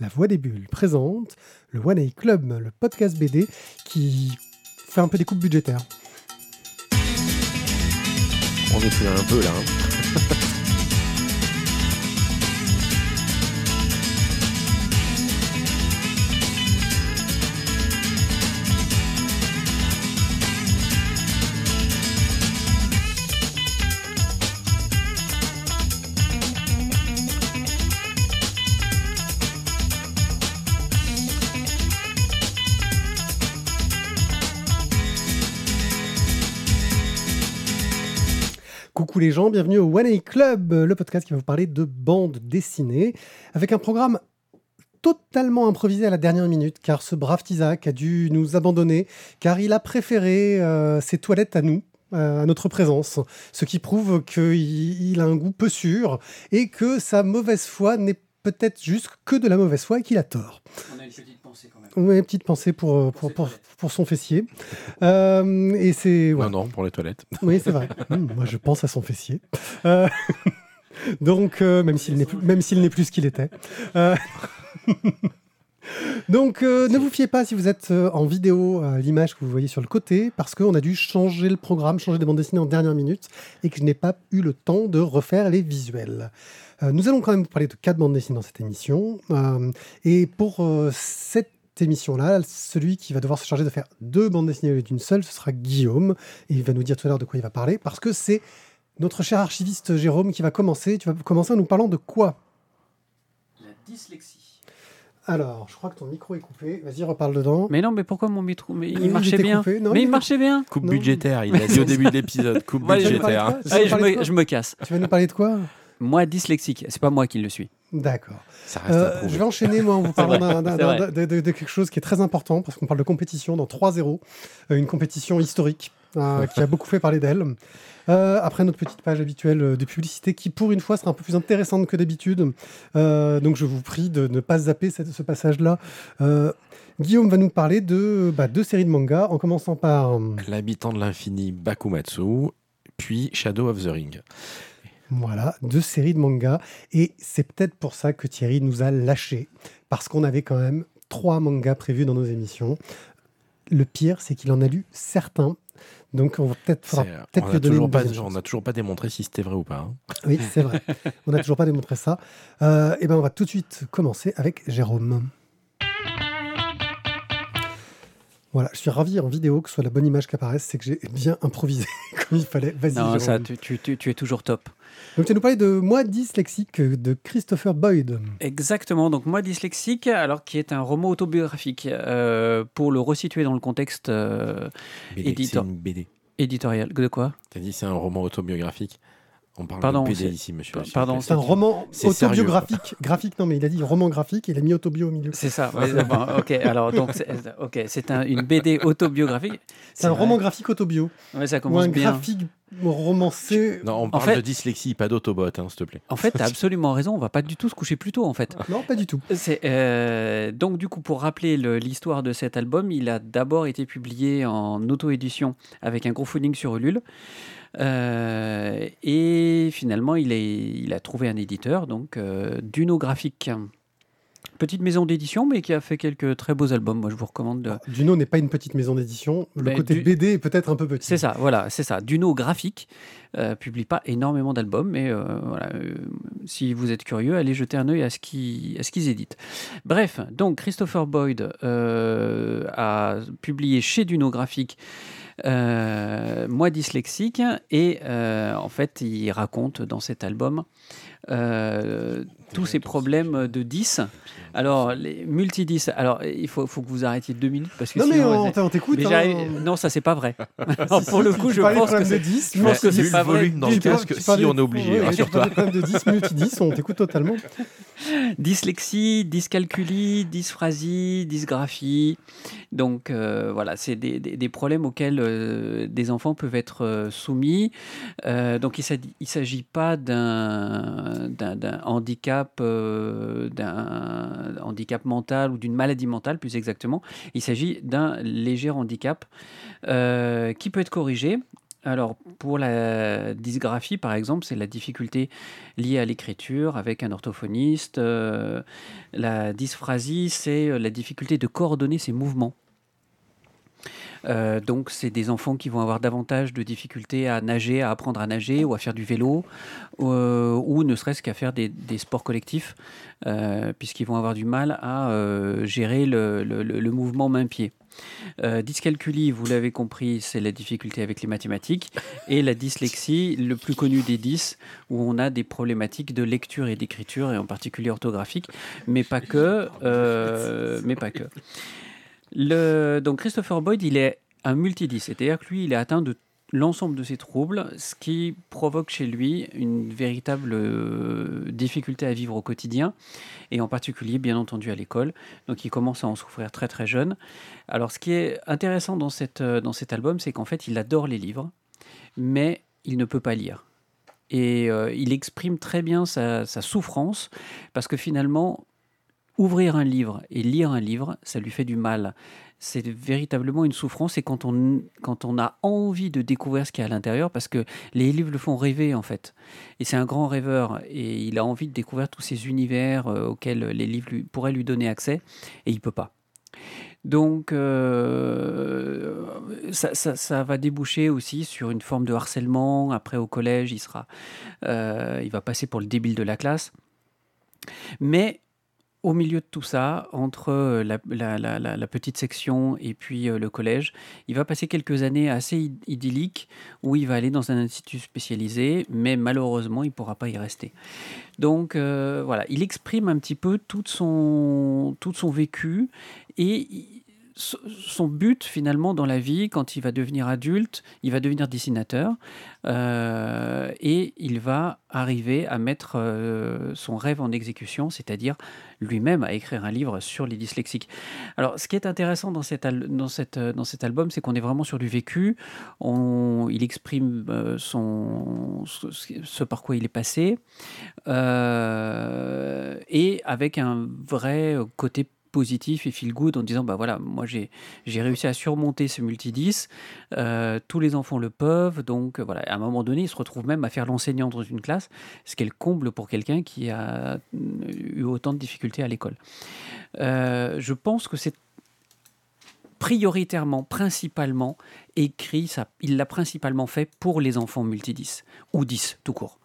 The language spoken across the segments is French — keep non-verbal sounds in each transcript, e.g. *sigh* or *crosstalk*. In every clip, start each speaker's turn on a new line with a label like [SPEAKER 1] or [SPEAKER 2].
[SPEAKER 1] La Voix des Bulles présente le One A Club, le podcast BD qui fait un peu des coupes budgétaires.
[SPEAKER 2] On est plus un peu là. hein.
[SPEAKER 1] Gens, bienvenue au One A Club, le podcast qui va vous parler de bande dessinée, avec un programme totalement improvisé à la dernière minute, car ce brave Tizak a dû nous abandonner, car il a préféré euh, ses toilettes à nous, euh, à notre présence, ce qui prouve qu'il il a un goût peu sûr, et que sa mauvaise foi n'est peut-être juste que de la mauvaise foi et qu'il a tort. Oui, une petite pensée pour, euh, pour, pour, pour son fessier. Euh, et c'est... voilà.
[SPEAKER 2] Non, non, pour les toilettes.
[SPEAKER 1] Oui, c'est vrai. Hum, *laughs* moi, je pense à son fessier. Euh, *laughs* donc, euh, même s'il n'est plus, même s'il n'est plus ce qu'il était. *laughs* Donc, euh, ne vous fiez pas si vous êtes euh, en vidéo à l'image que vous voyez sur le côté, parce qu'on a dû changer le programme, changer des bandes dessinées en dernière minute, et que je n'ai pas eu le temps de refaire les visuels. Nous allons quand même vous parler de quatre bandes dessinées dans cette émission. Et pour cette émission-là, celui qui va devoir se charger de faire deux bandes dessinées au lieu d'une seule, ce sera Guillaume. Et il va nous dire tout à l'heure de quoi il va parler, parce que c'est notre cher archiviste Jérôme qui va commencer. Tu vas commencer en nous parlant de quoi?
[SPEAKER 3] La dyslexie.
[SPEAKER 1] Alors, je crois que ton micro est coupé. Vas-y, reparle dedans.
[SPEAKER 3] Mais non, mais pourquoi mon micro Mais il marchait
[SPEAKER 1] était
[SPEAKER 3] bien.
[SPEAKER 1] coupé. Non,
[SPEAKER 3] mais
[SPEAKER 1] il
[SPEAKER 3] marchait bien.
[SPEAKER 2] Coupe
[SPEAKER 1] Non.
[SPEAKER 2] budgétaire, il a dit au *laughs* début de l'épisode. Coupe budgétaire.
[SPEAKER 1] Vas
[SPEAKER 3] Allez, me, je me casse.
[SPEAKER 1] Tu vas nous parler de quoi?
[SPEAKER 3] Moi, dyslexique. C'est pas moi qui le suis.
[SPEAKER 1] D'accord. Euh, je vais enchaîner, moi, en vous *laughs* parlant de, de- de quelque chose qui est très important, parce qu'on parle de compétition dans 3-0, euh, une compétition historique euh, *laughs* qui a beaucoup fait parler d'elle. Euh, après notre petite page habituelle de publicité, qui pour une fois sera un peu plus intéressante que d'habitude. Euh, donc je vous prie de ne pas zapper cette- ce passage-là. Euh, Guillaume va nous parler de bah, deux séries de mangas, en commençant par...
[SPEAKER 2] L'habitant de l'infini Bakumatsu, puis Shadow of the Ring.
[SPEAKER 1] Voilà, deux séries de mangas. Et c'est peut-être pour ça que Thierry nous a lâchés. Parce qu'on avait quand même trois mangas prévus dans nos émissions. Le pire, c'est qu'il en a lu certains. Donc on va peut-être
[SPEAKER 2] C'est-
[SPEAKER 1] peut-être
[SPEAKER 2] on toujours, pas- on n'a toujours pas démontré si c'était vrai ou pas. hein.
[SPEAKER 1] Oui, c'est vrai. on n'a toujours pas démontré ça. Euh, et ben on va tout de suite commencer avec Jérôme. Voilà, je suis ravi en vidéo que ce soit la bonne image qui apparaisse, c'est que j'ai bien improvisé *laughs* comme il fallait. Vas-y,
[SPEAKER 3] Non, ça, tu- tu- tu es toujours top.
[SPEAKER 1] Donc tu vas nous parler de Moi dyslexique de Christopher Boyd.
[SPEAKER 3] Exactement. Donc, moi, dyslexique, alors qui est un roman autobiographique, euh, pour le resituer dans le contexte euh,
[SPEAKER 2] une BD.
[SPEAKER 3] éditorial. De quoi?
[SPEAKER 2] T'as dit c'est un roman autobiographique. On parle
[SPEAKER 3] Pardon,
[SPEAKER 2] de BD ici, monsieur.
[SPEAKER 3] Pardon.
[SPEAKER 1] C'est un roman
[SPEAKER 2] sérieux.
[SPEAKER 1] autobiographique. Graphique, non, mais il a dit roman graphique et il a mis autobio au milieu.
[SPEAKER 3] C'est ça. ouais, bon, ok. Alors, donc, c'est, ok, c'est un- une BD autobiographique.
[SPEAKER 1] C'est un
[SPEAKER 3] vrai.
[SPEAKER 1] roman graphique autobio.
[SPEAKER 3] Ouais, ça
[SPEAKER 1] Ou
[SPEAKER 3] commence
[SPEAKER 1] un
[SPEAKER 3] bien.
[SPEAKER 1] graphique romancé.
[SPEAKER 2] Non, on
[SPEAKER 3] En
[SPEAKER 2] parle
[SPEAKER 3] fait-
[SPEAKER 2] de dyslexie, pas d'autobot, hein, s'il te plaît.
[SPEAKER 3] En fait, tu as *laughs* absolument raison. On va pas du tout se coucher plus tôt, en fait.
[SPEAKER 1] Non, pas du tout.
[SPEAKER 3] C'est, euh, donc du coup, pour rappeler le- l'histoire de cet album, il a d'abord été publié en auto-édition avec un gros phoning sur Ulule. Euh, et finalement, il, est, il a trouvé un éditeur, donc euh, Duno Graphique. Petite maison d'édition, mais qui a fait quelques très beaux albums. Moi, je vous recommande de,
[SPEAKER 1] Duno n'est pas une petite maison d'édition. Le
[SPEAKER 3] Ben,
[SPEAKER 1] côté
[SPEAKER 3] du-
[SPEAKER 1] BD est peut-être un peu petit.
[SPEAKER 3] C'est ça, voilà, c'est ça. Duno Graphique euh, publie pas énormément d'albums, mais euh, voilà, euh, si vous êtes curieux, allez jeter un œil à ce qu'ils éditent. Bref, donc Christopher Boyd a publié chez Duno Graphique Moi dyslexique et en fait il raconte dans cet album euh, tous ces problèmes de 10. Alors, les multi-10, alors il faut, faut que vous arrêtiez deux minutes parce que
[SPEAKER 1] Non, mais
[SPEAKER 3] sinon,
[SPEAKER 1] on, on t'écoute.
[SPEAKER 3] mais
[SPEAKER 1] hein.
[SPEAKER 3] j'arrive- Non, ça c'est pas vrai. *laughs* Pour le coup, je pense que c'est-
[SPEAKER 1] de 10. *laughs*
[SPEAKER 3] je pense que c'est pas vrai.
[SPEAKER 2] dans le casque, si on est obligé, rassure-toi.
[SPEAKER 1] de problème de 10, multi-10, on t'écoute totalement. *laughs*
[SPEAKER 3] Dyslexie, dyscalculie, dysphasie, dysgraphie. Donc euh, voilà, c'est des, des- des problèmes auxquels euh, des enfants peuvent être euh, soumis. Euh, donc il ne s'agit pas d'un d'un- d'un handicap, euh, d'un handicap mental ou d'une maladie mentale plus exactement. Il s'agit d'un léger handicap euh, qui peut être corrigé. Alors, pour la dysgraphie, par exemple, c'est la difficulté liée à l'écriture avec un orthophoniste. Euh, la dysphrasie, c'est la difficulté de coordonner ses mouvements. Euh, donc, c'est des enfants qui vont avoir davantage de difficultés à nager, à apprendre à nager ou à faire du vélo, euh, ou ne serait-ce qu'à faire des, sports collectifs, puisqu'ils vont avoir du mal à gérer le mouvement main-pied. Euh, dyscalculie, vous l'avez compris, c'est la difficulté avec les mathématiques. Et la dyslexie, le plus connu des 10, où on a des problématiques de lecture et d'écriture, et en particulier orthographique, mais pas que. Euh, mais pas que. Donc Christopher Boyd, il est un multidis, c'est-à-dire que lui, il est atteint de l'ensemble de ces troubles, ce qui provoque chez lui une véritable euh, difficulté à vivre au quotidien, et en particulier, bien entendu, à l'école. Donc il commence à en souffrir très très jeune. Alors ce qui est intéressant dans, cette, euh, dans cet album, c'est qu'en fait, il adore les livres, mais il ne peut pas lire. Et euh, il exprime très bien sa, sa souffrance, parce que finalement, ouvrir un livre et lire un livre, ça lui fait du mal c'est véritablement une souffrance et quand on, quand on a envie de découvrir ce qu'il y a à l'intérieur, parce que les livres le font rêver en fait. Et c'est un grand rêveur et il a envie de découvrir tous ces univers euh, auxquels les livres pourraient lui donner accès et il peut pas. Donc, euh, ça, va déboucher aussi sur une forme de harcèlement. Après, au collège, il sera, euh, il va passer pour le débile de la classe. Mais au milieu de tout ça, entre euh, la, petite section et puis euh, le collège, il va passer quelques années assez idylliques où il va aller dans un institut spécialisé, mais malheureusement, il ne pourra pas y rester. Donc euh, voilà, il exprime un petit peu tout son, tout son vécu et son but finalement dans la vie, quand il va devenir adulte, il va devenir dessinateur euh, et il va arriver à mettre euh, son rêve en exécution, c'est-à-dire lui-même à écrire un livre sur les dyslexiques. Alors ce qui est intéressant dans, cet album, c'est qu'on est vraiment sur du vécu, on, il exprime euh, son, ce, par quoi il est passé et avec un vrai côté positif et feel good en disant bah voilà moi j'ai réussi à surmonter ce multi 10 euh, tous les enfants le peuvent. Donc voilà à un moment donné il se retrouve même à faire l'enseignant dans une classe ce qui est le comble pour quelqu'un qui a eu autant de difficultés à l'école. Euh, je pense que c'est prioritairement, principalement écrit, ça, il l'a principalement fait pour les enfants multi 10 ou 10 tout court.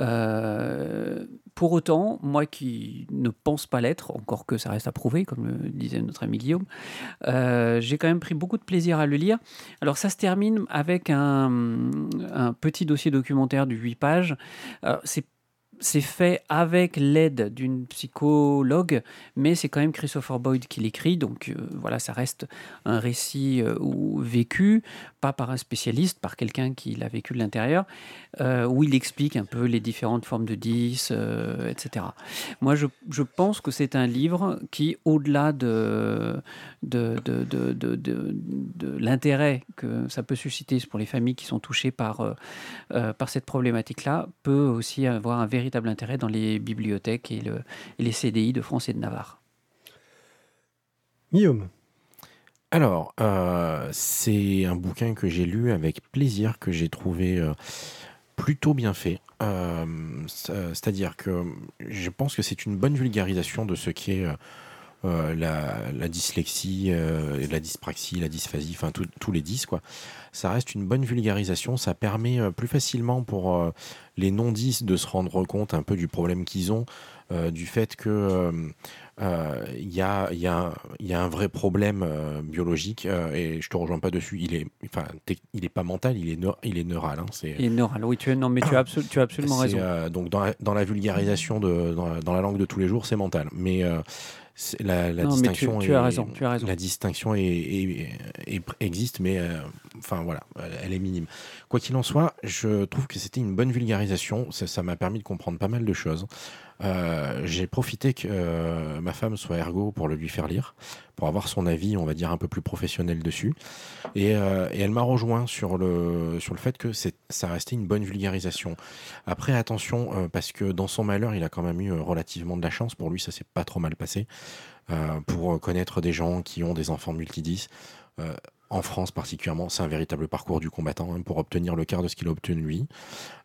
[SPEAKER 3] Euh, pour autant, moi qui ne pense pas l'être, encore que ça reste à prouver, comme le disait notre ami Guillaume, euh, j'ai quand même pris beaucoup de plaisir à le lire. Alors ça se termine avec un, petit dossier documentaire de 8 pages. C'est fait avec l'aide d'une psychologue, mais c'est quand même Christopher Boyd qui l'écrit, donc euh, voilà, ça reste un récit euh, vécu, pas par un spécialiste, par quelqu'un qui l'a vécu de l'intérieur, euh, où il explique un peu les différentes formes de 10, etc. Moi, je, je pense que c'est un livre qui, au-delà de, de, de, de, de l'intérêt que ça peut susciter pour les familles qui sont touchées par, par cette problématique-là, peut aussi avoir un véritable intérêt dans les bibliothèques et, le, les CDI de France et de Navarre.
[SPEAKER 1] Guillaume
[SPEAKER 2] alors, euh, c'est un bouquin que j'ai lu avec plaisir, que j'ai trouvé euh, plutôt bien fait. Euh, c'est-à-dire que je pense que c'est une bonne vulgarisation de ce qui est la, dyslexie, la dyspraxie, la dysphasie, enfin tous les 10 quoi ça reste une bonne vulgarisation. Ça permet euh, plus facilement pour euh, les non-10 de se rendre compte un peu du problème qu'ils ont, euh, du fait que il y, a, y, a, y, a, un vrai problème biologique et je te rejoins pas dessus. Il est, enfin, il est pas mental, il est, il est neural. Hein,
[SPEAKER 3] il est neural. Oui, tu es, non, mais tu as, tu as absolument raison.
[SPEAKER 2] donc dans la, dans la vulgarisation de, dans la, langue de tous les jours, c'est mental. Mais la, distinction
[SPEAKER 3] tu, as raison, tu as raison.
[SPEAKER 2] La distinction est, existe, mais enfin voilà, elle est minime. Quoi qu'il en soit, je trouve que c'était une bonne vulgarisation. Ça m'a permis de comprendre pas mal de choses. Euh, j'ai profité que euh, ma femme soit ergo pour le lui faire lire, pour avoir son avis, on va dire, un peu plus professionnel dessus. Et, euh, elle m'a rejoint sur le, sur le fait que ça restait une bonne vulgarisation. Après, attention, parce que dans son malheur, il a quand même eu relativement de la chance. Pour lui, ça s'est pas trop mal passé. pour connaître des gens qui ont des enfants multidis en France particulièrement, c'est un véritable parcours du combattant hein, pour obtenir le quart de ce qu'il a obtenu lui.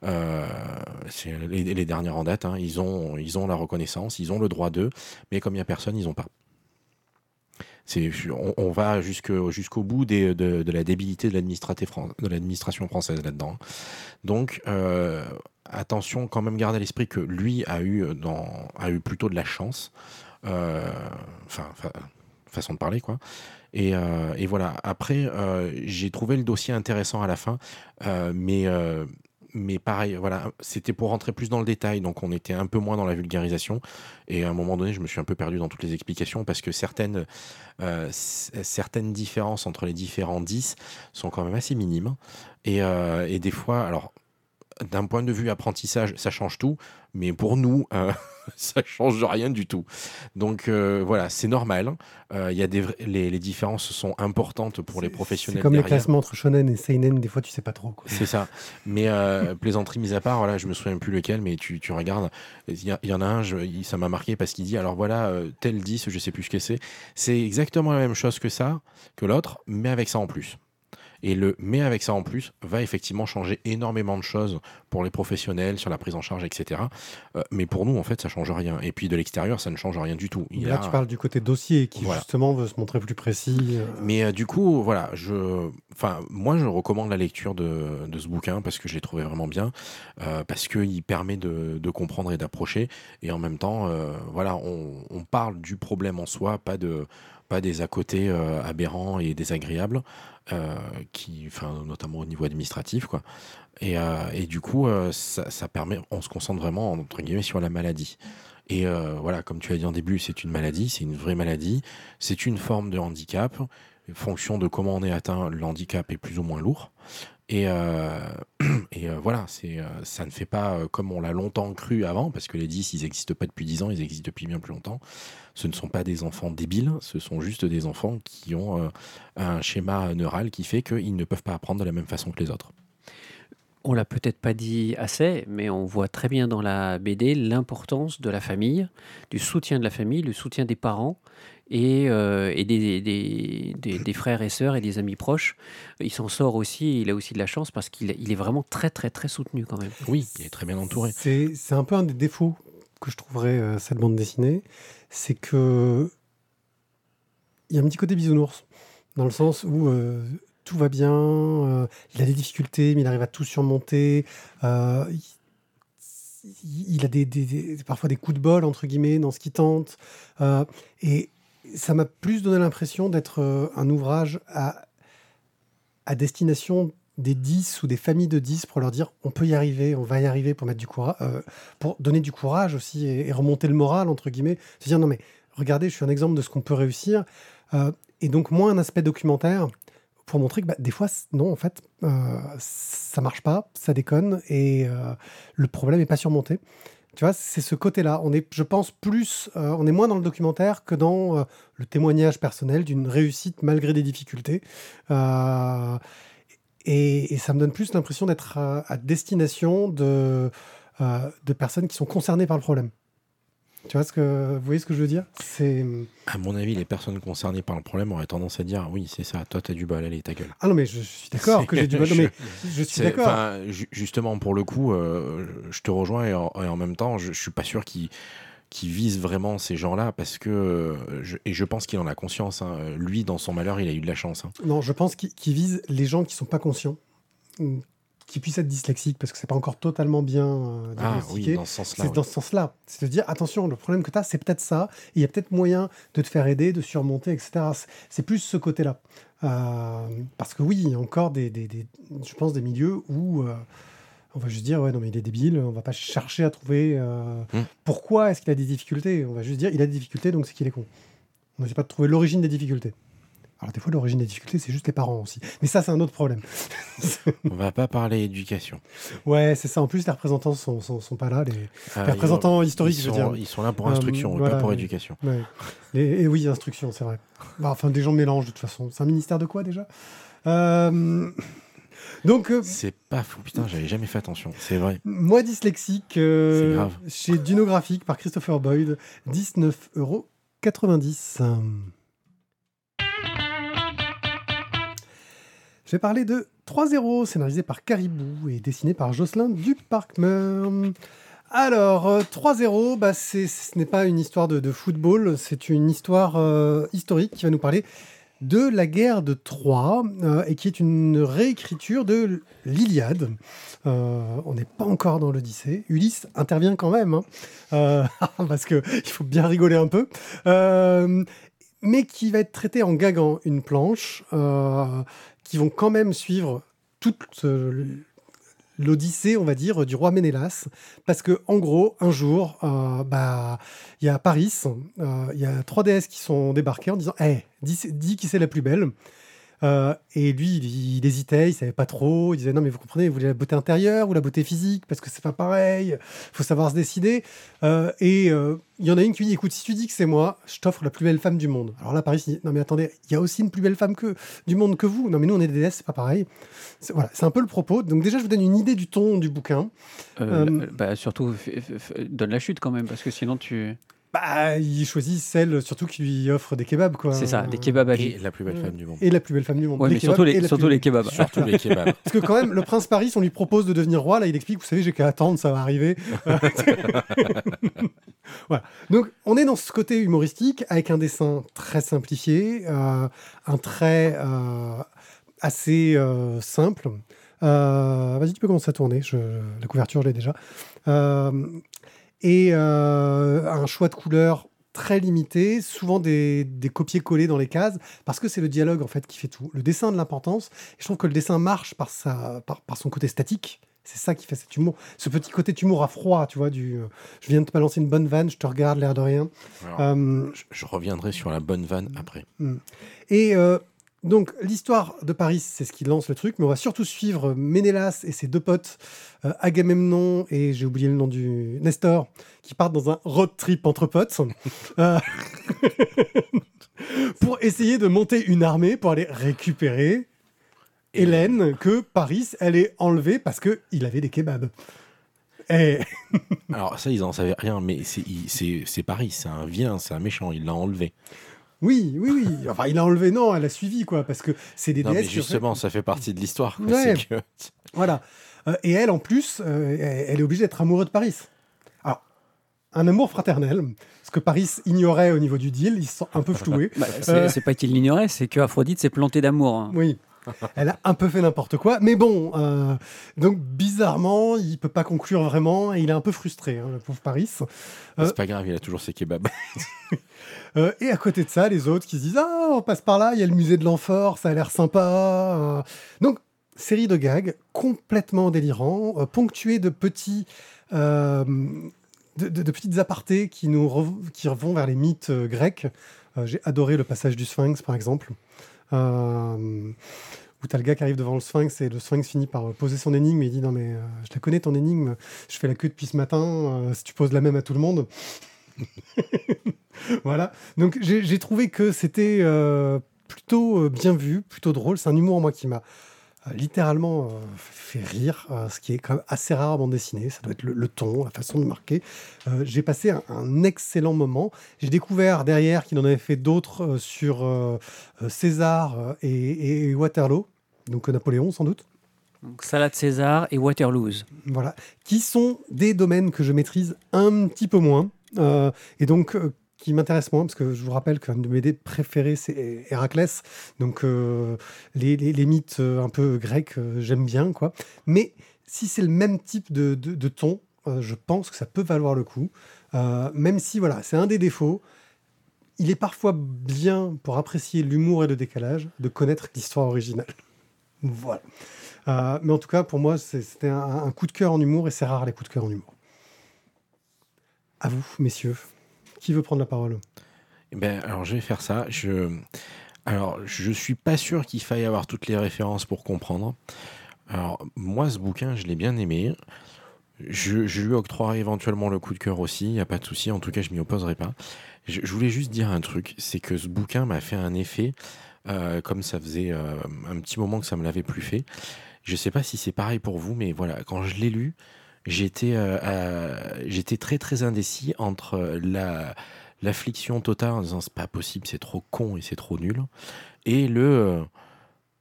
[SPEAKER 2] Euh, les, dernières en date, hein, ils, ont, ils ont la reconnaissance, ils ont le droit d'eux, mais comme il n'y a personne, ils n'ont pas. On, on, va jusqu'au bout de, la débilité de l'administration française là-dedans. Donc, euh, attention quand même, garder à l'esprit que lui a eu, plutôt de la chance. Euh, façon de parler, quoi. Et, euh, voilà. Après, j'ai trouvé le dossier intéressant à la fin, mais mais pareil, voilà, c'était pour rentrer plus dans le détail, donc on était un peu moins dans la vulgarisation. Et à un moment donné, je me suis un peu perdu dans toutes les explications parce que certaines, euh, certaines différences entre les différents 10 sont quand même assez minimes. Et, euh, et des fois, alors d'un point de vue apprentissage, ça change tout, mais pour nous, euh, *laughs* ça change rien du tout. Donc euh, voilà, c'est normal. Euh, il y a des, les, différences sont importantes pour les professionnels.
[SPEAKER 1] C'est comme les classements entre shonen et seinen, des fois tu sais pas trop.
[SPEAKER 2] C'est ça. Mais plaisanterie mise à part, voilà, je me souviens plus lequel, mais tu, tu regardes, il y, en a un, ça m'a marqué parce qu'il dit, alors voilà, tel 10, je sais plus ce que c'est. C'est exactement la même chose que ça, que l'autre, mais avec ça en plus. Et le mais avec ça en plus va effectivement changer énormément de choses pour les professionnels sur la prise en charge, etc. Euh, mais pour nous, en fait, ça change rien. Et puis de l'extérieur, ça ne change rien du tout.
[SPEAKER 1] Il Là, tu parles du côté dossier qui justement veut se montrer plus précis. Euh.
[SPEAKER 2] Mais euh, du coup, voilà, je, enfin, moi, je recommande la lecture de, de ce bouquin parce que je l'ai trouvé vraiment bien, parce qu'il permet de, de, comprendre et d'approcher. Et en même temps, voilà, on, on parle du problème en soi, pas de pas des à côté aberrants et désagréables. Euh, qui, enfin, notamment au niveau administratif, quoi. Et, euh, et du coup, euh, ça, permet, on se concentre vraiment entre guillemets sur la maladie. Et voilà, comme tu as dit en début, c'est une maladie, c'est une vraie maladie, c'est une forme de handicap. En fonction de comment on est atteint, le handicap est plus ou moins lourd. Et, *clears throat* et voilà, c'est, ça ne fait pas comme on l'a longtemps cru avant, parce que les 10, ils n'existent pas depuis 10 ans, ils existent depuis bien plus longtemps ce ne sont pas des enfants débiles, ce sont juste des enfants qui ont euh, un schéma neural qui fait qu'ils ne peuvent pas apprendre de la même façon que les autres.
[SPEAKER 3] On l'a peut-être pas dit assez, mais on voit très bien dans la BD l'importance de la famille, du soutien de la famille, le soutien des parents et, euh, des, frères et sœurs et des amis proches. Il s'en sort aussi, il a aussi de la chance parce qu'il est vraiment très très très soutenu quand même.
[SPEAKER 2] Oui, il est très bien entouré.
[SPEAKER 1] C'est un peu un des défauts que je trouverais euh, cette bande dessinée, c'est que il y a un petit côté bisounours, dans le sens où euh, tout va bien, euh, il a des difficultés, mais il arrive à tout surmonter. il, a des, parfois des coups de bol, entre guillemets, dans ce qu'il tente. et ça m'a plus donné l'impression d'être un ouvrage à, à destination des 10 ou des familles de 10 pour leur dire on peut y arriver, on va y arriver pour mettre du courage, euh, pour donner du courage aussi et, remonter le moral entre guillemets, se dire non mais regardez, je suis un exemple de ce qu'on peut réussir euh, et donc moins un aspect documentaire pour montrer que bah, des fois non en fait euh, ça marche pas, ça déconne et le problème n'est pas surmonté. Tu vois, c'est ce côté-là. On est, je pense, plus, on est moins dans le documentaire que dans le témoignage personnel d'une réussite malgré des difficultés. Et, ça me donne plus l'impression d'être à, destination de, euh, de personnes qui sont concernées par le problème. Tu vois ce que vous voyez ce que je veux dire?
[SPEAKER 2] C'est à mon avis, les personnes concernées par le problème auraient tendance à dire oui, c'est ça. Toi, t'as du bol, allez, ta gueule.
[SPEAKER 1] Ah non, mais je, suis d'accord que j'ai du bol. *laughs* mais je suis d'accord.
[SPEAKER 2] Justement, pour le coup, euh, je te rejoins et en, même temps, je, je suis pas sûr qu'il qui vise vraiment ces gens-là parce que euh, et je pense qu'il en a conscience. Hein. Lui, dans son malheur, il a eu de la chance. Hein.
[SPEAKER 1] Non, je pense qu'il vise les gens qui sont pas conscients, mm, qui puissent être dyslexiques parce que c'est pas encore totalement bien euh,
[SPEAKER 2] Ah oui, dans ce sens-là.
[SPEAKER 1] C'est dans ce sens-là. C'est de dire attention, le problème que tu as, c'est peut-être ça. Il y a peut-être moyen de te faire aider, de surmonter, etc. C'est plus ce côté-là. Euh, parce que oui, il y a encore des, des, des je pense, des milieux où on va juste dire, ouais, non, mais il est débile, on va pas chercher à trouver euh, hmm. pourquoi est-ce qu'il a des difficultés? On va juste dire, il a des difficultés, donc c'est qu'il est con. On ne pas de trouver l'origine des difficultés. Alors, des fois, l'origine des difficultés, c'est juste les parents aussi. Mais ça, c'est un autre problème. *laughs*
[SPEAKER 2] on va pas parler éducation.
[SPEAKER 1] Ouais, c'est ça. En plus, les représentants sont, sont, pas là. Les, ah, représentants historiques,
[SPEAKER 2] je
[SPEAKER 1] veux dire.
[SPEAKER 2] Ils sont là pour instruction, euh, pas pour éducation.
[SPEAKER 1] Et, oui, instruction, c'est vrai. Bah, enfin, des gens mélangent de toute façon. C'est un ministère de quoi déjà? Euh... Donc, euh,
[SPEAKER 2] c'est pas fou, putain, j'avais jamais fait attention, c'est vrai.
[SPEAKER 1] Moi dyslexique, euh, chez Dunographique par Christopher Boyd, 19,90 euros. Je vais parler de 3-0, scénarisé par Caribou et dessiné par Jocelyn Duparkmer. Alors, euh, 3-0, bah, c'est- ce n'est pas une histoire de, de football, c'est une histoire euh, historique qui va nous parler de la guerre de Troie euh, et qui est une réécriture de l'Iliade. Euh, on n'est pas encore dans l'Odyssée. Ulysse intervient quand même, hein, euh, *laughs* parce qu'il faut bien rigoler un peu. Mais qui va être traité en gagant une planche, qui vont quand même suivre toute l'Odyssée, on va dire, du roi Ménélas, parce que en gros, un jour, euh, bah, il y a Paris, euh, il y a trois déesses qui sont débarquées en disant, hey, dis, dis qui c'est la plus belle. Euh, et lui, il, il hésitait, il savait pas trop. Il disait non, mais vous comprenez, vous voulez la beauté intérieure ou la beauté physique? Parce que c'est pas pareil. Faut savoir se décider. Euh, et euh, il y en a une qui lui dit écoute, si tu dis que c'est moi, je t'offre la plus belle femme du monde. Alors là, Paris, il dit non, mais attendez, il y a aussi une plus belle femme que du monde que vous. Non, mais nous, on est des déesses, c'est pas pareil. C'est- Voilà, c'est un peu le propos. Donc déjà, je vous donne une idée du ton du bouquin.
[SPEAKER 3] Bah, surtout, donne la chute quand même, parce que sinon tu.
[SPEAKER 1] Bah, il choisit celle surtout qui lui offre des kebabs, quoi.
[SPEAKER 3] C'est ça, des kebabs à
[SPEAKER 2] Et
[SPEAKER 3] vie.
[SPEAKER 2] la plus belle
[SPEAKER 1] Ouais.
[SPEAKER 2] femme du monde.
[SPEAKER 1] Et la plus belle femme du monde.
[SPEAKER 3] Ouais,
[SPEAKER 1] Les
[SPEAKER 3] mais surtout
[SPEAKER 1] et
[SPEAKER 3] les, surtout
[SPEAKER 1] plus
[SPEAKER 3] les kebabs.
[SPEAKER 2] Surtout les kebabs.
[SPEAKER 1] Parce que quand même, le prince Paris, on lui propose de devenir roi. Là, il explique, vous savez, j'ai qu'à attendre, ça va arriver. *laughs* voilà. Donc, on est dans ce côté humoristique avec un dessin très simplifié, euh, un trait euh, assez euh, simple. Euh, Vas-y, tu peux commencer à tourner. Je, la couverture, je l'ai déjà. Et euh, un choix de couleurs très limité, souvent des, des copier-coller dans les cases, parce que c'est le dialogue en fait qui fait tout. Le dessin de l'importance. Et je trouve que le dessin marche par, sa, par, par son côté statique. C'est ça qui fait cet humour. Ce petit côté d'humour à froid, tu vois, du euh, je viens de te balancer une bonne vanne, je te regarde, l'air de rien.
[SPEAKER 2] Alors,
[SPEAKER 1] Euh,
[SPEAKER 2] je, je reviendrai sur la bonne vanne après.
[SPEAKER 1] et euh, donc, l'histoire de Paris, c'est ce qui lance le truc, mais on va surtout suivre Ménélas et ses deux potes, euh, Agamemnon et j'ai oublié le nom du Nestor, qui partent dans un road trip entre potes *laughs* euh, *laughs* pour essayer de monter une armée pour aller récupérer Hélène que Paris, elle est enlevée parce qu'il avait des kebabs. Et *laughs*
[SPEAKER 2] Alors ça, ils en savaient rien, mais il- c'est Paris, c'est un vilain, c'est un méchant, il l'a enlevé.
[SPEAKER 1] Oui, oui, oui. Enfin, il a enlevé, non, elle a suivi, quoi, parce que c'est des
[SPEAKER 2] Non, mais
[SPEAKER 1] déesses fait,
[SPEAKER 2] justement, ça fait partie de l'histoire. quoi.
[SPEAKER 1] Ouais.
[SPEAKER 2] C'est que-
[SPEAKER 1] Voilà. Euh, et elle, en plus, euh, elle est obligée d'être amoureuse de Paris. Alors, un amour fraternel, ce que Paris ignorait au niveau du deal, il se sent un peu *laughs* floué.
[SPEAKER 3] Bah, c'est
[SPEAKER 1] Euh.
[SPEAKER 3] pas qu'il l'ignorait, c'est que Aphrodite s'est plantée d'amour. hein.
[SPEAKER 1] Oui. Elle a un peu fait n'importe quoi, mais bon, euh, donc bizarrement, il peut pas conclure vraiment, et il est un peu frustré, hein, le pauvre Paris. Euh.
[SPEAKER 2] C'est pas grave, il a toujours ses kebabs. *laughs*
[SPEAKER 1] Euh, et à côté de ça, les autres qui se disent Ah, on passe par là, il y a le musée de l'Amphore, ça a l'air sympa. Donc, série de gags complètement délirants, ponctués de petits. de, de- de petites apartés qui nous qui vont vers les mythes euh, grecs. Euh, J'ai adoré le passage du Sphinx, par exemple, euh, où t'as le gars qui arrive devant le Sphinx et le Sphinx finit par poser son énigme et il dit non mais euh, je la connais ton énigme, je fais la queue depuis ce matin, euh, si tu poses la même à tout le monde. *laughs* Voilà. Donc j'ai trouvé que c'était euh, plutôt euh, bien vu, plutôt drôle. C'est un humour, moi, qui m'a euh, littéralement euh, fait rire, euh, ce qui est quand même assez rare en bande dessinée. Ça doit être le, le ton, la façon de marquer. Euh, j'ai passé un, un excellent moment. J'ai découvert derrière qu'il en avait fait d'autres sur César et, et Waterloo, donc Napoléon sans doute.
[SPEAKER 3] Donc, Salade César et Waterloos.
[SPEAKER 1] Voilà, qui sont des domaines que je maîtrise un petit peu moins, euh, et donc euh, qui m'intéressent moins, parce que je vous rappelle qu'un de mes dés préférés, c'est Héraclès, donc euh, les, les- mythes euh, un peu grecs, euh, j'aime bien, quoi. Mais si c'est le même type de, de- ton, je pense que ça peut valoir le coup, même si, voilà, c'est un des défauts. Il est parfois bien, pour apprécier l'humour et le décalage, de connaître l'histoire originale. *laughs* Voilà. Mais en tout cas, pour moi, c'était un, un coup de cœur en humour et c'est rare les coups de cœur en humour. À vous, messieurs. Qui veut prendre la parole?
[SPEAKER 2] Eh Ben, alors je vais faire ça. Je, alors, je suis pas sûr qu'il faille avoir toutes les références pour comprendre. Alors, moi, ce bouquin, je l'ai bien aimé. Je, lui octroierai éventuellement le coup de cœur aussi, n'y a pas de souci, en tout cas je m'y opposerai pas. Je, je voulais juste dire un truc, c'est que ce bouquin m'a fait un effet, euh, comme ça faisait euh, un petit moment que ça me l'avait plus fait. Je sais pas si c'est pareil pour vous, mais voilà, quand je l'ai lu, j'étais euh, j'étais très très indécis entre la l'affliction totale en disant c'est pas possible, c'est trop con et c'est trop nul, et le euh,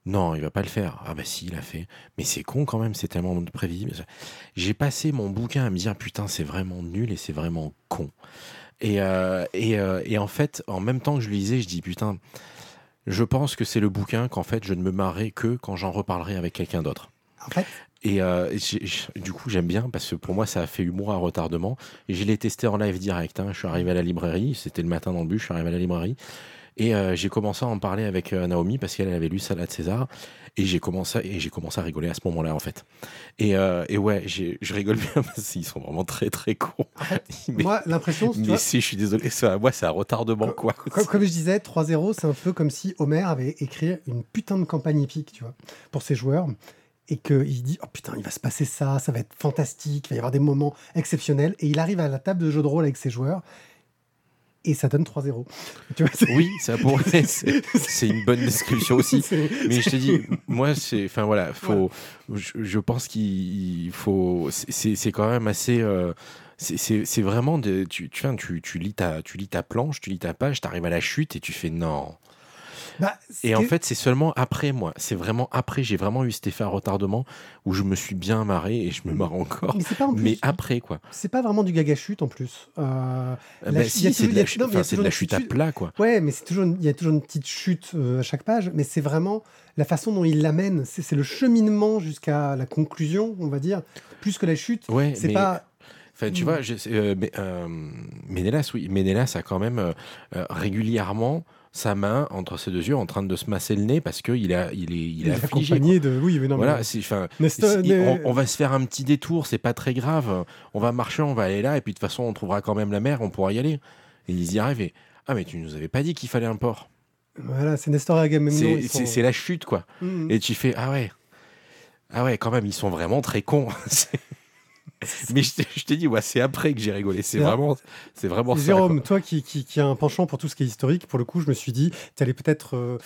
[SPEAKER 2] Non, il va pas le faire. Ah bah si, il a fait. Mais c'est con quand même, c'est tellement prévisible. J'ai passé mon bouquin à me dire putain, c'est vraiment nul et c'est vraiment con. Et, euh, et, euh, en fait, en même temps que je lisais, je dis putain, je pense que c'est le bouquin qu'en fait je ne me marrerai que quand j'en reparlerai avec quelqu'un d'autre. Et euh, du coup, j'aime bien parce que pour moi, ça a fait humour à retardement. Et je l'ai testé en live direct. Hein. Je suis arrivé à la librairie, c'était le matin dans le bus, je suis arrivé à la librairie. Et euh, j'ai commencé à en parler avec euh, Naomi parce qu'elle avait lu Salade César. Et j'ai commencé, et j'ai commencé à rigoler à ce moment-là, en fait. Et, et ouais, je rigole bien *laughs* parce qu'ils sont vraiment très, très cons. *laughs*
[SPEAKER 1] moi, l'impression.
[SPEAKER 2] Mais si, je suis désolé, ça, moi, c'est un retardement, quoi.
[SPEAKER 1] Comme, comme je disais, 3-0, c'est un peu comme si Homer avait écrit une putain de campagne épique, tu vois, pour ses joueurs et qu'il dit oh putain il va se passer ça, ça va être fantastique, il va y avoir des moments exceptionnels et il arrive à la table de jeu de rôle avec ses joueurs et ça donne 3-0. *laughs*
[SPEAKER 2] Oui, ça pour... *laughs* c'est une bonne description aussi. *laughs* Mais je te dis, moi, c'est, enfin voilà, faut, je, pense qu'il faut, c'est quand même assez. Euh, c'est vraiment de, tu, tu, tu, tu, lis ta, tu lis ta planche, tu lis ta page, tu arrives à la chute et tu fais non. Bah, et en fait, c'est seulement après, moi. C'est vraiment après. J'ai vraiment eu cet effet à retardement où je me suis bien marré et je me marre encore. Mais, après, quoi.
[SPEAKER 1] C'est pas vraiment du gaga chute en plus.
[SPEAKER 2] Euh, bah si, c'est de, la, chute, de la chute à plat, quoi.
[SPEAKER 1] Ouais, mais c'est toujours, il y a toujours une petite chute euh, à chaque page. Mais c'est vraiment la façon dont il l'amène. C'est le cheminement jusqu'à la conclusion, on va dire, plus que la chute.
[SPEAKER 2] Ouais,
[SPEAKER 1] c'est pas.
[SPEAKER 2] Enfin, tu hmm. vois, je, euh, euh, Ménélas, oui, Ménélas a quand même régulièrement sa main entre ses deux yeux en train de se masser le nez parce qu'il a, il est, il, est
[SPEAKER 1] affligé. De... Oui, mais non,
[SPEAKER 2] voilà, on, va se faire un petit détour, c'est pas très grave. On va marcher, on va aller là, et puis de toute façon, on trouvera quand même la mer, on pourra y aller. Et ils y arrivent. ah, mais tu nous avais pas dit qu'il fallait un port.
[SPEAKER 1] Voilà, c'est Nestor et Agamemnon.
[SPEAKER 2] C'est la chute, quoi. Mmh, mmh. Et tu fais, ah ouais. Ah ouais, quand même, ils sont vraiment très cons. *laughs* *laughs* Mais je t'ai dit, ouais, c'est après que j'ai rigolé. C'est vraiment, c'est vraiment
[SPEAKER 1] Jérôme, toi qui, qui, qui, a un penchant pour tout ce qui est historique, pour le coup, je me suis dit, tu allais peut-être euh,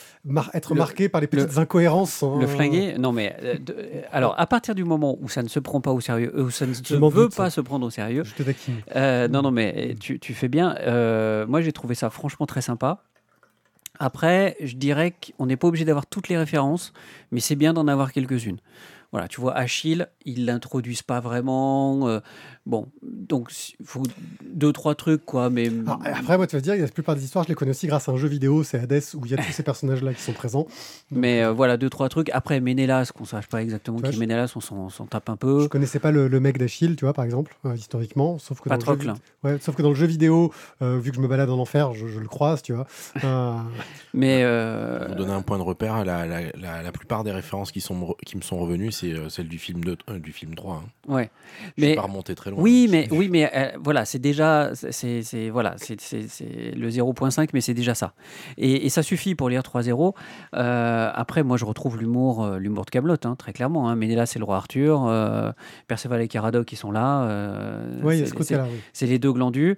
[SPEAKER 1] être marqué par les petites incohérences.
[SPEAKER 3] Hein. Le flinguer Non, mais euh, euh, alors, à partir du moment où ça ne se prend pas au sérieux, où ça ne se veut pas se prendre au sérieux.
[SPEAKER 1] Je te
[SPEAKER 3] non, non, mais tu, tu fais bien. moi, j'ai trouvé ça franchement très sympa. Après, je dirais qu'on n'est pas obligé d'avoir toutes les références, mais c'est bien d'en avoir quelques-unes. Voilà, tu vois, Achille, ils l'introduisent pas vraiment. Euh, bon, donc il faut deux, trois trucs, quoi. Mais...
[SPEAKER 1] après, moi, tu vas dire, la plupart des histoires, je les connais aussi grâce à un jeu vidéo, c'est Hades, où il y a tous ces personnages-là qui sont présents.
[SPEAKER 3] mais euh, voilà, deux, trois trucs. Après, Ménélas, qu'on sache pas exactement qui est Ménélas, on s'en tape un peu.
[SPEAKER 1] Je connaissais pas le, mec d'Achille, tu vois, par exemple, euh, historiquement. Sauf que, dans
[SPEAKER 3] le jeu,
[SPEAKER 1] ouais, sauf que dans le jeu vidéo, vu que je me balade en enfer, je, le croise, tu vois. *laughs*
[SPEAKER 3] mais.
[SPEAKER 2] Pour donner un point de repère, la, la, la, plupart des références qui, sont, qui me sont revenues, c'est euh, celle du film, de, euh, du film 3.
[SPEAKER 3] Hein. Ouais.
[SPEAKER 2] Je mais, pas remonté très loin.
[SPEAKER 3] Oui, mais, oui, mais euh, voilà, c'est déjà c'est, voilà, c'est, le 0.5, mais c'est déjà ça. Et, ça suffit pour lire 3.0. après, moi, je retrouve l'humour, l'humour de Camelot, hein, très clairement. Hein. là c'est le roi Arthur. Perceval et Caradoc, qui sont là.
[SPEAKER 1] oui,
[SPEAKER 3] c'est, les deux glandus.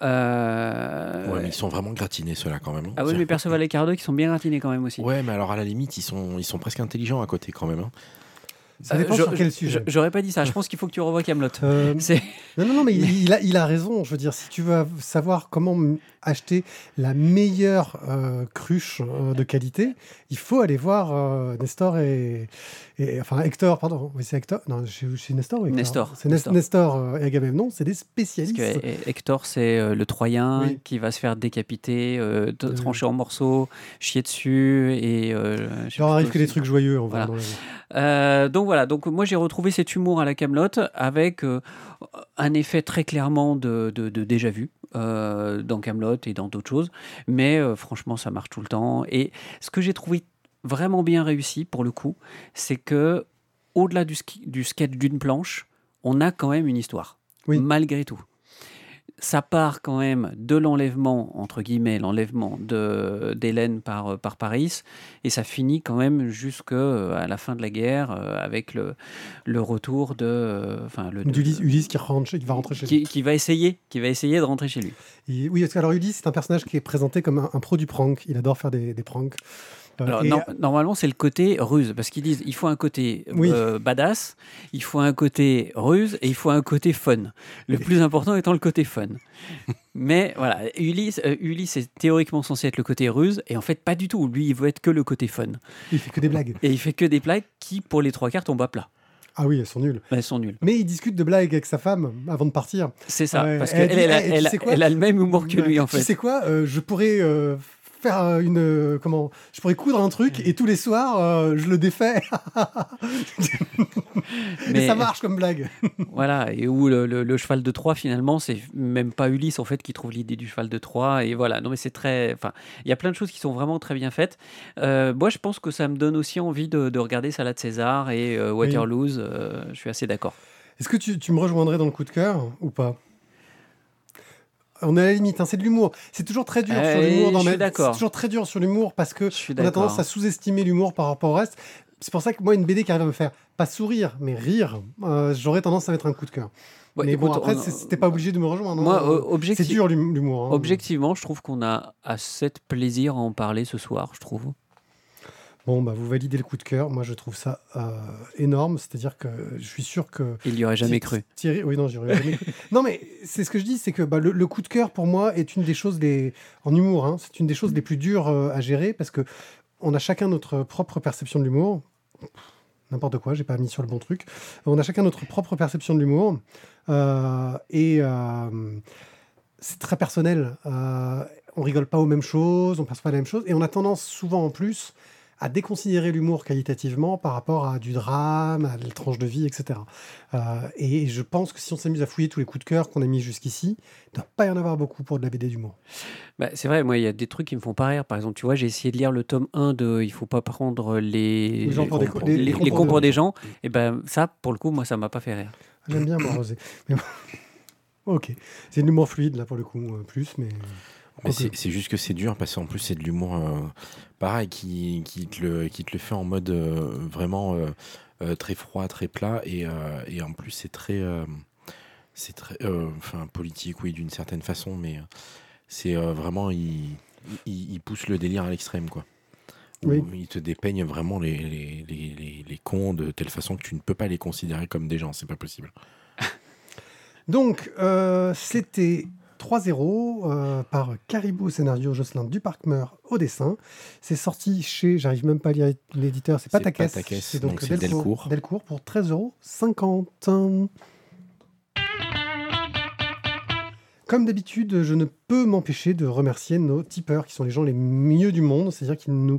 [SPEAKER 2] Ouais, mais ils sont vraiment gratinés, ceux-là, quand même.
[SPEAKER 3] Ah oui, mais Perceval et Caradoc, ils sont bien gratinés quand même aussi.
[SPEAKER 2] Ouais, mais alors à la limite, ils sont, ils sont presque intelligents à côté quand même.
[SPEAKER 1] Ça dépend sur quel sujet.
[SPEAKER 3] J'aurais pas dit ça. Je pense qu'il faut que tu revoies Camelot.
[SPEAKER 1] Euh, *laughs* non, non, non, mais *laughs* il, a, il a raison. Je veux dire, si tu veux savoir comment acheter la meilleure euh, cruche euh, de qualité, il faut aller voir Nestor et, enfin Hector, pardon. Oui, c'est Hector? Non, c'est Nestor ou Hector?
[SPEAKER 3] Nestor.
[SPEAKER 1] C'est Nestor, Nestor et Agamemnon, c'est des spécialistes.
[SPEAKER 3] Parce que Hector, c'est le Troyen qui va se faire décapiter, trancher en morceaux, chier dessus et.
[SPEAKER 1] Il arrive que des trucs joyeux en voilà.
[SPEAKER 3] Euh, donc voilà, donc moi j'ai retrouvé cet humour à la Camelot avec euh, un effet très clairement de, déjà vu euh, dans Camelot et dans d'autres choses, mais franchement ça marche tout le temps. Et ce que j'ai trouvé vraiment bien réussi pour le coup, c'est que au-delà du, du sketch d'une planche, on a quand même une histoire, malgré tout ça part quand même de l'enlèvement, entre guillemets, l'enlèvement d'Hélène par, euh, par Paris, et ça finit quand même jusqu'à euh, la fin de la guerre euh, avec le, le retour de... Enfin,
[SPEAKER 1] le, Ulysse, qui, rentre, qui, va rentrer chez
[SPEAKER 3] lui. Qui va, essayer, qui va essayer de rentrer chez lui.
[SPEAKER 1] oui, parce que alors Ulysse, c'est un personnage qui est présenté comme un, pro du prank. Il adore faire des, des pranks.
[SPEAKER 3] Alors,
[SPEAKER 1] et-
[SPEAKER 3] non, normalement, c'est le côté ruse, parce qu'ils disent il faut un côté
[SPEAKER 1] Oui.
[SPEAKER 3] euh, badass, il faut un côté ruse et il faut un côté fun. Le plus important étant le côté fun. *laughs* Mais voilà, Ulysse, euh, Ulysse est théoriquement censé être le côté ruse, et en fait, pas du tout. Lui, il veut être que le côté fun.
[SPEAKER 1] il fait que des blagues.
[SPEAKER 3] Et il fait que des blagues qui, pour les trois quarts, tombent à plat.
[SPEAKER 1] Ah oui, elles sont nulles.
[SPEAKER 3] Elles sont nulles.
[SPEAKER 1] Mais il discute de blagues avec sa femme avant de partir.
[SPEAKER 3] C'est ça, parce
[SPEAKER 1] elle
[SPEAKER 3] qu'elle elle,
[SPEAKER 1] Eh, tu
[SPEAKER 3] elle a- elle le même humour que lui, en
[SPEAKER 1] Tu
[SPEAKER 3] fait.
[SPEAKER 1] sais quoi euh, Je pourrais euh, faire euh, une euh, comment Je pourrais coudre un truc et tous les soirs euh, je le défais. *laughs* Et
[SPEAKER 3] Mais-
[SPEAKER 1] ça marche comme blague. *laughs*
[SPEAKER 3] Voilà, et où le, le- le cheval de Troie, finalement, c'est même pas Ulysse, en fait, qui trouve l'idée du cheval de Troie. Et voilà, non, mais c'est très. Enfin, il y a plein de choses qui sont vraiment très bien faites. Euh, moi, je pense que ça me donne aussi envie de, de regarder Salade César et euh, Waterloo. je suis assez d'accord.
[SPEAKER 1] Est-ce que tu, tu me rejoindrais dans le coup de cœur ou pas? On est à la limite, hein, c'est de l'humour. C'est toujours très dur sur
[SPEAKER 3] Eh,
[SPEAKER 1] l'humour. dans
[SPEAKER 3] suis
[SPEAKER 1] ma-
[SPEAKER 3] d'accord.
[SPEAKER 1] C'est toujours très dur sur l'humour parce que
[SPEAKER 3] Je suis
[SPEAKER 1] on a tendance à sous-estimer l'humour par rapport au reste. C'est pour ça que moi, une BD qui arrive à me faire pas sourire, mais rire, euh, j'aurais tendance à mettre un coup de cœur.
[SPEAKER 3] Ouais,
[SPEAKER 1] mais bon,
[SPEAKER 3] écoute,
[SPEAKER 1] après,
[SPEAKER 3] on-
[SPEAKER 1] c'est- c'était pas obligé de me rejoindre.
[SPEAKER 3] Moi,
[SPEAKER 1] hein.
[SPEAKER 3] euh,
[SPEAKER 1] c'est dur l'hum- l'humour. hein.
[SPEAKER 3] Objectivement, je trouve qu'on a assez de plaisir à en parler ce soir, je trouve.
[SPEAKER 1] Bon, bah, vous validez le coup de cœur. Moi, je trouve ça euh, énorme. C'est-à-dire que je suis sûr que.
[SPEAKER 3] Il y aurait jamais cru.
[SPEAKER 1] Thierry, oui, non, j'y aurais jamais cru. *laughs* Non, mais c'est ce que je dis, c'est que bah, le, le coup de cœur, pour moi, est une des choses les en humour. hein, c'est une des choses les plus dures euh, à gérer parce que on a chacun notre propre perception de l'humour. N'importe quoi, j'ai pas mis sur le bon truc. On a chacun notre propre perception de l'humour Euh, et c'est très personnel. On rigole pas aux mêmes choses, on perçoit pas la même chose, et on a tendance souvent en plus à déconsidérer l'humour qualitativement par rapport à du drame, à la tranche de vie, etc. Euh, et je pense que si on s'amuse à fouiller tous les coups de cœur qu'on a mis jusqu'ici, il ne doit pas y en avoir beaucoup pour de la BD d'humour.
[SPEAKER 3] Bah, c'est vrai, moi, il y a des trucs qui me font pas rire. Par exemple, tu vois, j'ai essayé de lire le tome 1 de Il faut pas prendre les,
[SPEAKER 1] Les pour des
[SPEAKER 2] cons
[SPEAKER 1] co-
[SPEAKER 3] les,
[SPEAKER 1] les- les
[SPEAKER 3] les
[SPEAKER 1] cons
[SPEAKER 3] cons
[SPEAKER 1] pour
[SPEAKER 3] pour
[SPEAKER 1] des-
[SPEAKER 3] gens. Et ben ça, pour le coup, moi, ça m'a pas fait rire.
[SPEAKER 1] J'aime bien. Mais bon. ok, c'est de l'humour fluide là pour le coup, euh, plus, mais.
[SPEAKER 2] Mais c'est juste que c'est dur parce qu'en plus c'est de l'humour euh, pareil qui, qui, te le, qui te le fait en mode euh, vraiment euh, très froid, très plat et, et en plus c'est très c'est très enfin politique oui d'une certaine façon mais c'est vraiment il, il, il pousse le délire à l'extrême quoi.
[SPEAKER 1] Oui.
[SPEAKER 2] Il te dépeigne vraiment les, les, les, les, cons de telle façon que tu ne peux pas les considérer comme des gens, c'est pas possible. *laughs*
[SPEAKER 1] Donc, c'était 3-0 euh, par Caribou au scénario, Jocelyn Duparc-Meur au dessin. C'est sorti chez, j'arrive même pas à lire l'éditeur, c'est
[SPEAKER 2] C'est
[SPEAKER 1] Patakès.
[SPEAKER 2] Patakès,
[SPEAKER 1] C'est
[SPEAKER 2] donc
[SPEAKER 1] donc
[SPEAKER 2] c'est
[SPEAKER 1] Delcourt,
[SPEAKER 2] Delcourt.
[SPEAKER 1] Delcourt pour 13,50 Comme d'habitude, je ne peux m'empêcher de remercier nos tipeurs, qui sont les gens les mieux du monde, c'est-à-dire qu'ils nous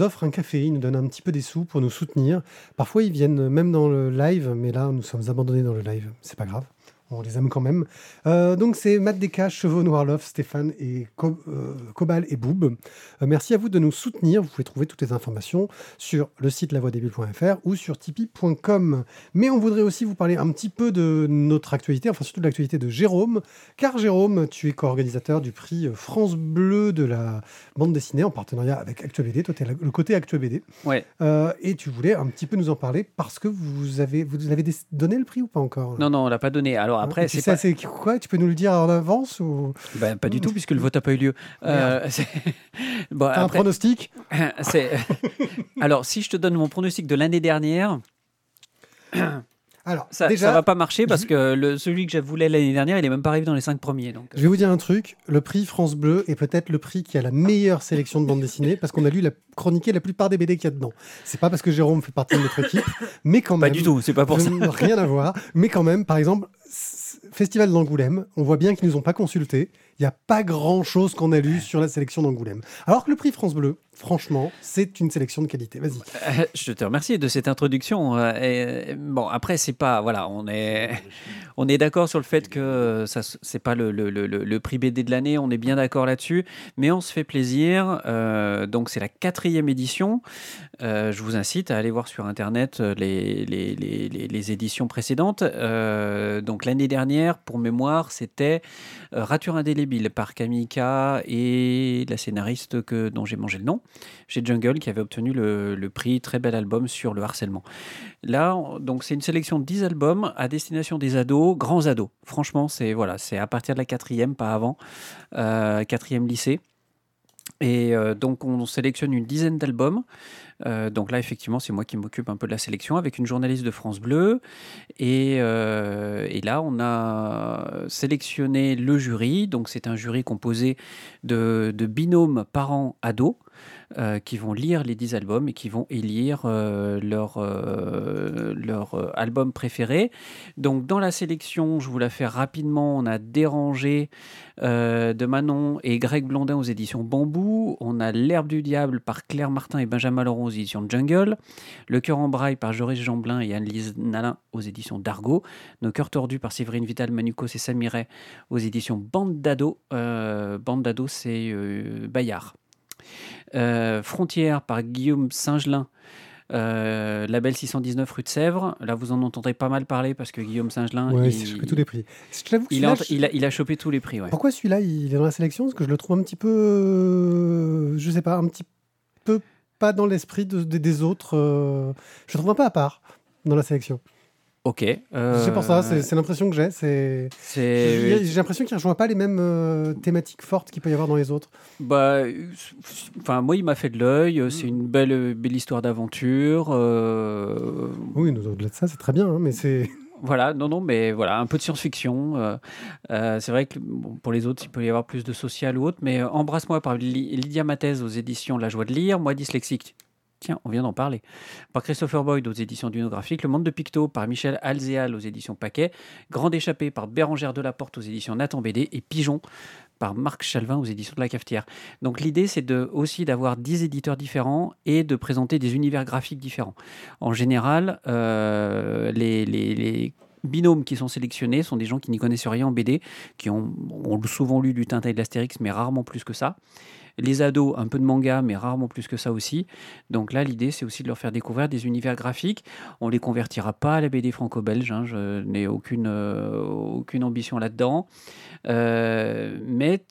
[SPEAKER 1] offrent un café, ils nous donnent un petit peu des sous pour nous soutenir. Parfois, ils viennent même dans le live, mais là, nous sommes abandonnés dans le live, c'est pas grave. On les aime quand même. Euh, donc, c'est Matt Desca, Chevaux Noirloff, Stéphane et Co- euh, Cobal et Boob. Euh, merci à vous de nous soutenir. Vous pouvez trouver toutes les informations sur le site lavoidébile.fr ou sur tipeee.com. Mais on voudrait aussi vous parler un petit peu de notre actualité, enfin surtout de l'actualité de Jérôme, car Jérôme, tu es co-organisateur du prix France Bleu de la bande dessinée en partenariat avec ActuBD. Toi, tu es le côté ActuBD.
[SPEAKER 3] Ouais.
[SPEAKER 1] Et tu voulais un petit peu nous en parler parce que vous avez, vous avez donné le prix ou pas encore?
[SPEAKER 3] Non, non, on l'a pas donné. Alors après, c'est pas...
[SPEAKER 1] quoi Tu peux nous le dire en avance ou
[SPEAKER 3] Ben, pas du tout, puisque le vote n'a pas eu lieu. Euh, *laughs* bon,
[SPEAKER 1] un pronostic? *laughs* *laughs*
[SPEAKER 3] Alors, si je te donne mon pronostic de l'année dernière,
[SPEAKER 1] Alors,
[SPEAKER 3] ça,
[SPEAKER 1] déjà,
[SPEAKER 3] ça va pas marcher parce que le, celui que je voulais l'année dernière, il est même pas arrivé dans les cinq premiers. Donc,
[SPEAKER 1] Je vais vous dire un truc, le prix France Bleu est peut-être le prix qui a la meilleure sélection de bande dessinée parce qu'on a lu la, chroniqué la plupart des BD qu'il y a dedans. C'est pas parce que Jérôme fait partie de notre équipe, mais quand
[SPEAKER 3] pas
[SPEAKER 1] même.
[SPEAKER 3] du tout, c'est pas pour ça.
[SPEAKER 1] rien à voir, mais quand même, par exemple, Festival d'Angoulême, on voit bien qu'ils nous ont pas consultés. Il n'y a pas grand chose qu'on a lu sur la sélection d'Angoulême. Alors que le prix France Bleu, franchement, c'est une sélection de qualité. Vas-y.
[SPEAKER 3] Euh, Je te remercie de cette introduction. euh, et, bon, après, c'est pas. Voilà, on est, on est d'accord sur le fait que ça, c'est pas le, le, le, le prix BD de l'année. On est bien d'accord là-dessus. Mais on se fait plaisir. euh, donc, c'est la quatrième édition. Euh, je vous incite à aller voir sur Internet euh, les, les, les, les- les éditions précédentes. Euh, donc, l'année dernière, pour mémoire, c'était euh, Rature indélébile par Kamika et la scénariste que, dont j'ai mangé le nom chez Jungle qui avait obtenu le, prix très bel album sur le harcèlement. Là, on- donc c'est une sélection de 10 albums à destination des ados, grands ados. Franchement, c'est voilà, c'est à partir de la quatrième, pas avant, euh, quatrième lycée. Et euh, donc, on sélectionne une dizaine d'albums. Euh, donc là, effectivement, c'est moi qui m'occupe un peu de la sélection avec une journaliste de France Bleu. Et, euh, là, on a sélectionné le jury. Donc, c'est un jury composé de, de binômes parents-ados. Euh, qui vont lire les 10 albums et qui vont élire euh, leur, euh, leur album préféré. Donc dans la sélection, je vous la fais rapidement, on a Dérangé de Manon et Greg Blondin aux éditions Bambou, on a L'herbe du diable par Claire Martin et Benjamin Laurent aux éditions Jungle, Le cœur en braille par Joris Jamblin et Anne-Lise Nalin aux éditions Dargo, Nos cœurs tordus par Séverine Vital, Manucos et Samiret aux éditions Bande d'ado. Bande d'ado, c'est Bayard. Euh, Frontière par Guillaume Singelin. Euh, label 619 rue de Sèvres. Là, vous en entendrez pas mal parler parce que Guillaume Singelin.
[SPEAKER 1] il, a chopé tous les prix.
[SPEAKER 3] Il a, il, a, chopé tous les prix.
[SPEAKER 1] Pourquoi celui-là, il est dans la sélection? Parce que je le trouve un petit peu. Euh, je sais pas, un petit peu pas dans l'esprit des autres. je le trouve un peu à part dans la sélection.
[SPEAKER 3] Ok.
[SPEAKER 1] C'est pour ça, c'est l'impression que j'ai. J'ai l'impression qu'il ne rejoint pas les mêmes euh, thématiques fortes qu'il peut y avoir dans les autres.
[SPEAKER 3] Bah, enfin, moi, il m'a fait de l'œil. C'est une belle, belle histoire d'aventure. Euh,
[SPEAKER 1] oui, au-delà de ça, c'est très bien, hein, mais c'est. *laughs*
[SPEAKER 3] Voilà, non, non, mais voilà, un peu de science-fiction. Euh, c'est vrai que pour les autres, il peut y avoir plus de social ou autre, mais Embrasse-moi par Lydia Mathès aux éditions La Joie de lire, moi dyslexique Tiens, on vient d'en parler. Par Christopher Boyd aux éditions Dunographique, Le Monde de Picto par Michel Alzéal aux éditions Paquet, Grande Échappée par Bérangère Delaporte aux éditions Nathan BD et Pigeon par Marc Chalvin aux éditions de la Cafetière. Donc l'idée, c'est aussi d'avoir 10 éditeurs différents et de présenter des univers graphiques différents. En général, euh, les, binômes qui sont sélectionnés sont des gens qui n'y connaissent rien en BD, qui ont, souvent lu du Tintin et de l'Astérix, mais rarement plus que ça. Les ados, un peu de manga, mais rarement plus que ça aussi. Donc là, l'idée, c'est aussi de leur faire découvrir des univers graphiques. On les convertira pas à la BD franco-belge. Hein, je n'ai aucune, euh, aucune ambition là-dedans. Euh, mais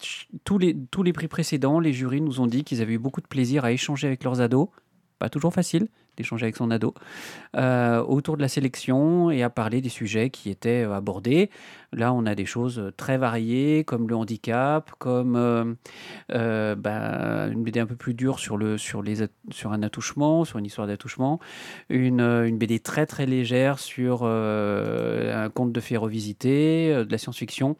[SPEAKER 3] tous les, tous les prix précédents, les jurys nous ont dit qu'ils avaient eu beaucoup de plaisir à échanger avec leurs ados. Pas toujours facile, d'échanger avec son ado, euh, autour de la sélection et à parler des sujets qui étaient euh, abordés. Là, on a des choses très variées, comme le handicap, comme euh, bah, une BD un peu plus dure sur, le, sur, les, sur un attouchement, sur une histoire d'attouchement, une, une, BD très très légère sur un conte de fées revisité, de la science-fiction,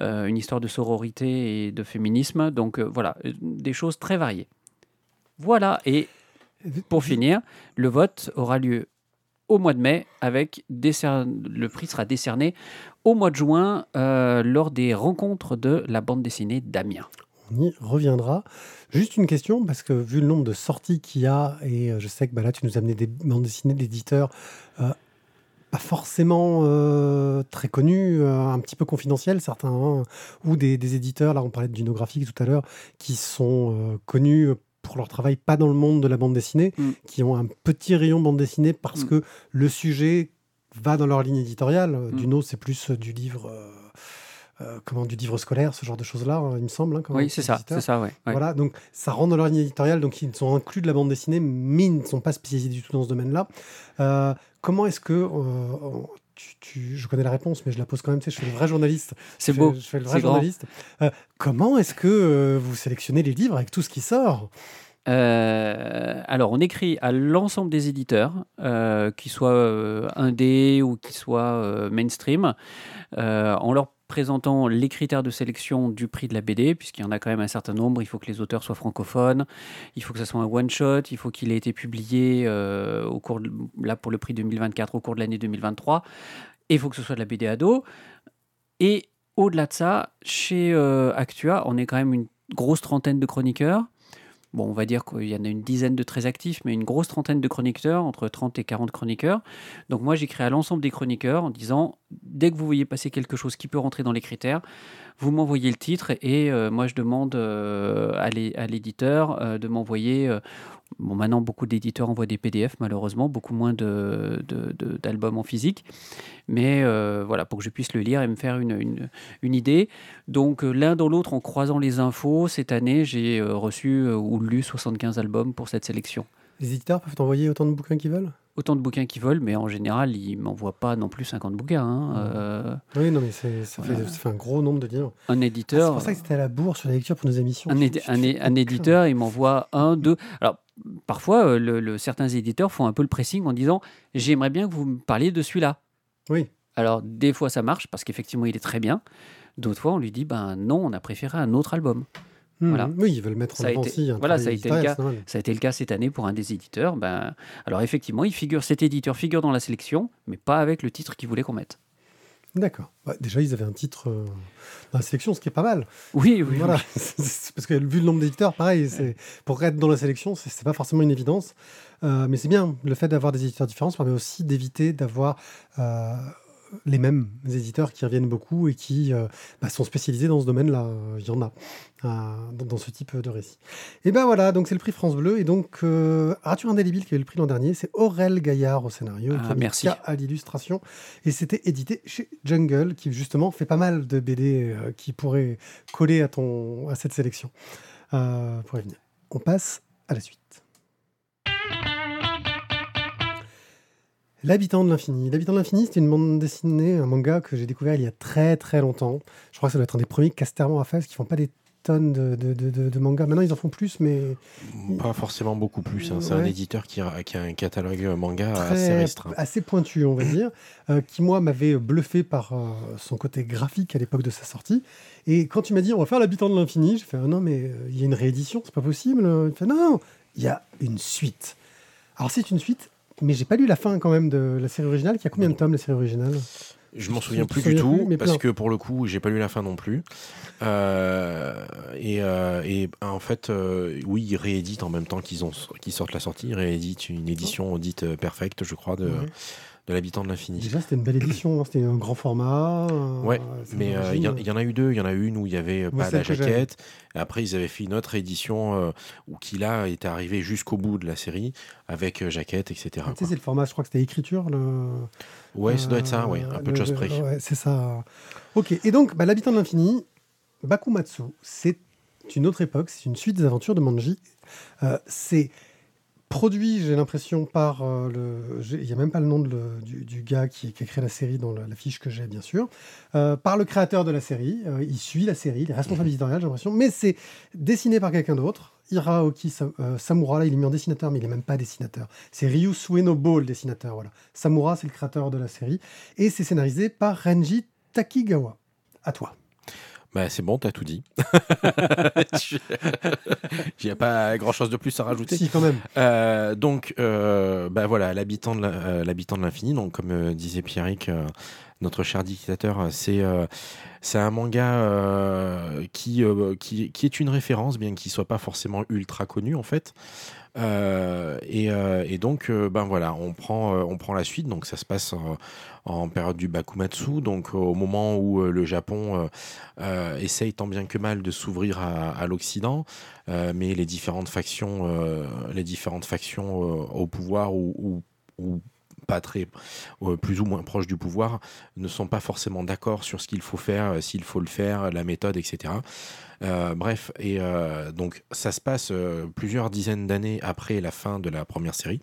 [SPEAKER 3] une histoire de sororité et de féminisme. Donc voilà, des choses très variées. Voilà, et pour finir, le vote aura lieu au mois de mai avec le prix sera décerné au mois de juin euh, lors des rencontres de la bande dessinée d'Amiens.
[SPEAKER 1] On y reviendra. Juste une question, parce que vu le nombre de sorties qu'il y a, et euh, je sais que bah, là tu nous as amené des bandes dessinées d'éditeurs euh, pas forcément très connus, un petit peu confidentiels certains, hein, ou des, éditeurs, là on parlait de Dunographique tout à l'heure, qui sont connus pour leur travail pas dans le monde de la bande dessinée, mm. qui ont un petit rayon bande dessinée parce mm. que le sujet va dans leur ligne éditoriale. Mm. Duno, c'est plus euh, du livre. Euh, euh, comment du livre scolaire, ce genre de choses-là, hein, il me semble. Hein,
[SPEAKER 3] oui, c'est ça, c'est ça, ouais,
[SPEAKER 1] Voilà, donc ça rentre dans leur ligne éditoriale, donc ils sont inclus de la bande dessinée, mais ils ne sont pas spécialisés du tout dans ce domaine-là. comment est-ce que je connais la réponse, mais je la pose quand même. Tu sais, je suis le vrai journaliste.
[SPEAKER 3] C'est beau.
[SPEAKER 1] Je fais le vrai journaliste. Euh, comment est-ce que euh, vous sélectionnez les livres avec tout ce qui sort?
[SPEAKER 3] Euh, alors, on écrit à l'ensemble des éditeurs, qu'ils soient indés ou qu'ils soient mainstream, en leur présentant les critères de sélection du prix de la BD, puisqu'il y en a quand même un certain nombre. Il faut que les auteurs soient francophones, il faut que ce soit un one-shot, il faut qu'il ait été publié euh, au cours là pour le prix 2024 au cours de l'année 2023, et il faut que ce soit de la BD ado. Et au-delà de ça, chez euh, Actua, on est quand même une grosse trentaine de chroniqueurs. Bon, on va dire qu'il y en a une dizaine de très actifs, mais une grosse trentaine de chroniqueurs, entre 30 et 40 chroniqueurs. Donc moi, j'écris à l'ensemble des chroniqueurs en disant, dès que vous voyez passer quelque chose qui peut rentrer dans les critères, vous m'envoyez le titre et euh, moi, je demande euh, à l'éditeur euh, de m'envoyer Bon, maintenant, beaucoup d'éditeurs envoient des PDF, malheureusement, beaucoup moins d'albums de, de, en physique. Mais voilà, pour que je puisse le lire et me faire une, une, idée. Donc, l'un dans l'autre, en croisant les infos, cette année, j'ai reçu ou lu 75 albums pour cette sélection.
[SPEAKER 1] Les éditeurs peuvent envoyer autant de bouquins qu'ils veulent?
[SPEAKER 3] Autant de bouquins qu'ils veulent, mais en général, ils m'envoient pas non plus 50 bouquins. hein. Euh,
[SPEAKER 1] Oui, non, mais c'est- ça,
[SPEAKER 3] Voilà.
[SPEAKER 1] fait, ça fait un gros nombre de livres.
[SPEAKER 3] un
[SPEAKER 1] Ah, c'est
[SPEAKER 3] éditeur.
[SPEAKER 1] pour ça que c'était à la bourre sur la lecture pour nos émissions.
[SPEAKER 3] un, édi- éditeur, il m'envoie un, deux. Alors, parfois, euh, le- le- certains éditeurs font un peu le pressing en disant J'aimerais bien que vous me parliez de celui-là.
[SPEAKER 1] Oui.
[SPEAKER 3] Alors, des fois, ça marche parce qu'effectivement, il est très bien. D'autres fois, on lui dit Ben non, on a préféré un autre album. Voilà.
[SPEAKER 1] Oui, ils veulent mettre en
[SPEAKER 3] Ça
[SPEAKER 1] avant
[SPEAKER 3] été- voilà, ça a été le cas. Ça a été le cas cette année pour un des éditeurs. Ben, alors, effectivement, il figure, cet éditeur figure dans la sélection, mais pas avec le titre qu'il voulait qu'on mette.
[SPEAKER 1] D'accord. Bah, déjà, ils avaient un titre euh, dans la sélection, ce qui est pas mal.
[SPEAKER 3] Oui, oui,
[SPEAKER 1] voilà. *laughs*
[SPEAKER 3] oui.
[SPEAKER 1] Parce que vu le nombre d'éditeurs, pareil, c'est pour être dans la sélection, c'est c'est pas forcément une évidence. Euh, mais c'est bien. Le fait d'avoir des éditeurs différents ça permet aussi d'éviter d'avoir euh, les mêmes éditeurs qui reviennent beaucoup et qui euh, bah, sont spécialisés dans ce domaine-là. Il y en a euh, dans, ce type de récit. Et ben voilà, donc c'est le prix France Bleu. Et donc, euh, Rature Indélébile qui a eu le prix l'an dernier, c'est Aurel Gaillard au scénario,
[SPEAKER 3] Ah,
[SPEAKER 1] qui
[SPEAKER 3] merci.
[SPEAKER 1] À l'illustration. Et c'était édité chez Jungle, qui justement fait pas mal de BD euh, qui pourraient coller à, ton, à cette sélection. Euh, pour y venir. On passe à la suite. L'habitant de l'infini. L'habitant de l'infini, c'est une bande dessinée, un manga que j'ai découvert il y a très très longtemps. Je crois que ça doit être un des premiers Casterman à faire, parce qu'ils font pas des tonnes de, de, de, de- de mangas. Maintenant, ils en font plus, mais
[SPEAKER 2] Pas forcément beaucoup plus. hein. C'est un éditeur qui a, qui a un catalogue manga
[SPEAKER 1] très,
[SPEAKER 2] assez restreint.
[SPEAKER 1] assez pointu, on va dire, euh, qui moi m'avait bluffé par euh, son côté graphique à l'époque de sa sortie. Et quand tu m'as dit on va faire l'habitant de l'infini, j'ai fait ah non mais euh, il y a une réédition, c'est pas possible. Il fait non, il y a une suite. Alors c'est une suite, mais j'ai pas lu la fin quand même de la série originale. Qui a combien de tomes la série originale?
[SPEAKER 2] Je m'en souviens plus du tout,
[SPEAKER 1] plus,
[SPEAKER 2] parce
[SPEAKER 1] plein.
[SPEAKER 2] que pour le coup, j'ai pas lu la fin non plus. Euh, et, euh, et en fait, euh, oui, ils rééditent en même temps qu'ils ont qu'ils sortent la sortie. Ils rééditent une édition dite perfecte, je crois, de. De l'habitant de l'infini.
[SPEAKER 1] Déjà c'était une belle édition, hein, c'était un grand format. euh,
[SPEAKER 2] Ouais, Mais euh, il y, en- il y en a eu deux. Il y en a eu une où il y avait euh, pas la
[SPEAKER 1] que j'avais.
[SPEAKER 2] jaquette. Et après, ils avaient fait une autre édition euh, où qui là était arrivé jusqu'au bout de la série avec jaquette, etc.
[SPEAKER 1] Tu sais, c'est le format, je crois que c'était écriture. Le...
[SPEAKER 2] Ouais, ça doit être ça, ouais, un peu de choses près.
[SPEAKER 1] Ouais, c'est ça. Ok, et donc, bah, l'habitant de l'infini, Bakumatsu, c'est une autre époque, c'est une suite des aventures de Manji. C'est produit, j'ai l'impression, par euh, le. Il n'y a même pas le nom de le- du, du gars qui, qui a créé la série dans la, la fiche que j'ai, bien sûr. Euh, par le créateur de la série. Euh, il suit la série, il est responsable éditorial, j'ai l'impression. Mais c'est dessiné par quelqu'un d'autre. Hiraoki Sa- Samura, là, il est mis en dessinateur, mais il n'est même pas dessinateur. C'est Ryu Suenobo, le dessinateur. Voilà. Samura, c'est le créateur de la série. Et c'est scénarisé par Renji Takigawa. À toi.
[SPEAKER 2] Bah, c'est bon, t'as tout dit. *laughs* Il n'y a pas grand chose de plus à rajouter.
[SPEAKER 1] Si, quand même.
[SPEAKER 2] Euh, donc, euh, bah voilà, l'habitant de euh, l'infini. Donc, comme euh, disait Pierrick, euh, notre cher dictateur, c'est euh, c'est un manga euh, qui, euh, qui qui est une référence, bien qu'il soit pas forcément ultra connu en fait. Euh, et, euh, et donc, euh, ben voilà, on prend, on prend la suite. Donc, ça se passe en, période du Bakumatsu, donc au moment où le Japon essaye tant bien que mal de s'ouvrir à, l'Occident, mais les différentes factions, les différentes factions au pouvoir ou, pas très, plus ou moins proches du pouvoir, ne sont pas forcément d'accord sur ce qu'il faut faire, s'il faut le faire, la méthode, etc. Euh, bref, et euh, donc ça se passe euh, plusieurs dizaines d'années après la fin de la première série.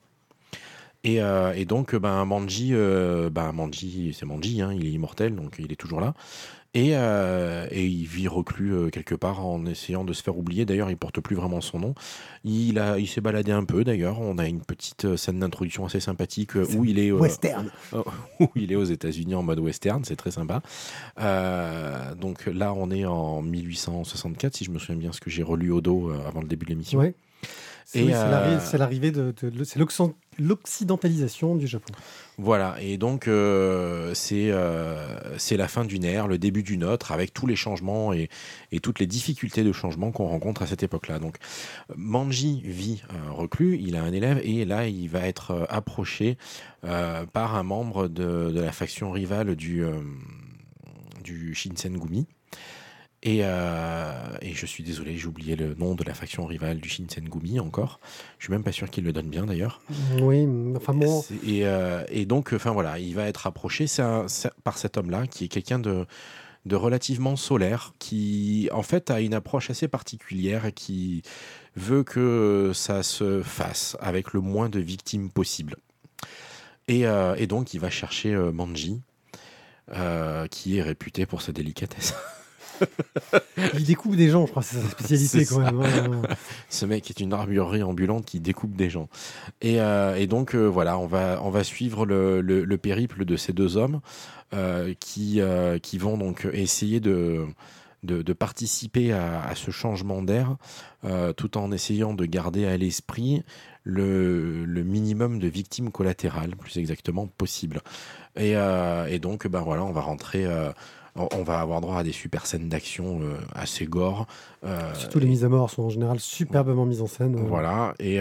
[SPEAKER 2] Et, donc, ben, Manji, ben, Manji c'est Manji, hein, il est immortel, donc il est toujours là. Et, euh, et il vit reclus euh, quelque part en essayant de se faire oublier. D'ailleurs, il porte plus vraiment son nom. Il, a, il s'est baladé un peu, d'ailleurs. On a une petite euh, scène d'introduction assez sympathique où il est, euh, *laughs* où il est aux États-Unis en mode western, c'est très sympa. Euh, donc là, on est en 1864, si je me souviens bien, ce que j'ai relu au dos avant le début de l'émission.
[SPEAKER 1] Ouais. C'est oui, l'arrivée de, de- l'occidentalisation du Japon.
[SPEAKER 2] Voilà, et donc euh, c'est euh, c'est la fin d'une ère, le début d'une autre, avec tous les changements et, toutes les difficultés de changement qu'on rencontre à cette époque-là. Donc Manji vit euh, reclus, il a un élève, et là il va être euh, approché euh, par un membre de, de la faction rivale du, du Shinsengumi. Et, euh, et je suis désolé, j'ai oublié le nom de la faction rivale du Shinsengumi encore. Je suis même pas sûr qu'il le donne bien d'ailleurs.
[SPEAKER 1] Oui, enfin bon,
[SPEAKER 2] Et, euh, et donc, enfin voilà, il va être approché un- par cet homme-là, qui est quelqu'un de, de relativement solaire, qui en fait a une approche assez particulière et qui veut que ça se fasse avec le moins de victimes possible. Et, euh, et donc, il va chercher Manji, qui est réputé pour sa délicatesse. *laughs*
[SPEAKER 1] Il découpe des gens, je crois, c'est sa spécialité quand même. hein.
[SPEAKER 2] Ce mec est une armurerie ambulante qui découpe des gens. Et, euh, et donc, euh, voilà, on va, on va suivre le, le- le périple de ces deux hommes euh, qui, qui vont donc essayer de, de, de participer à, à ce changement d'air euh, tout en essayant de garder à l'esprit le, le minimum de victimes collatérales, plus exactement, possible. Et, euh, et donc, ben voilà, on va rentrer. euh, on va avoir droit à des super scènes d'action euh, assez gore. euh,
[SPEAKER 1] Surtout les mises à mort sont en général superbement mises en scène. euh.
[SPEAKER 2] voilà, et,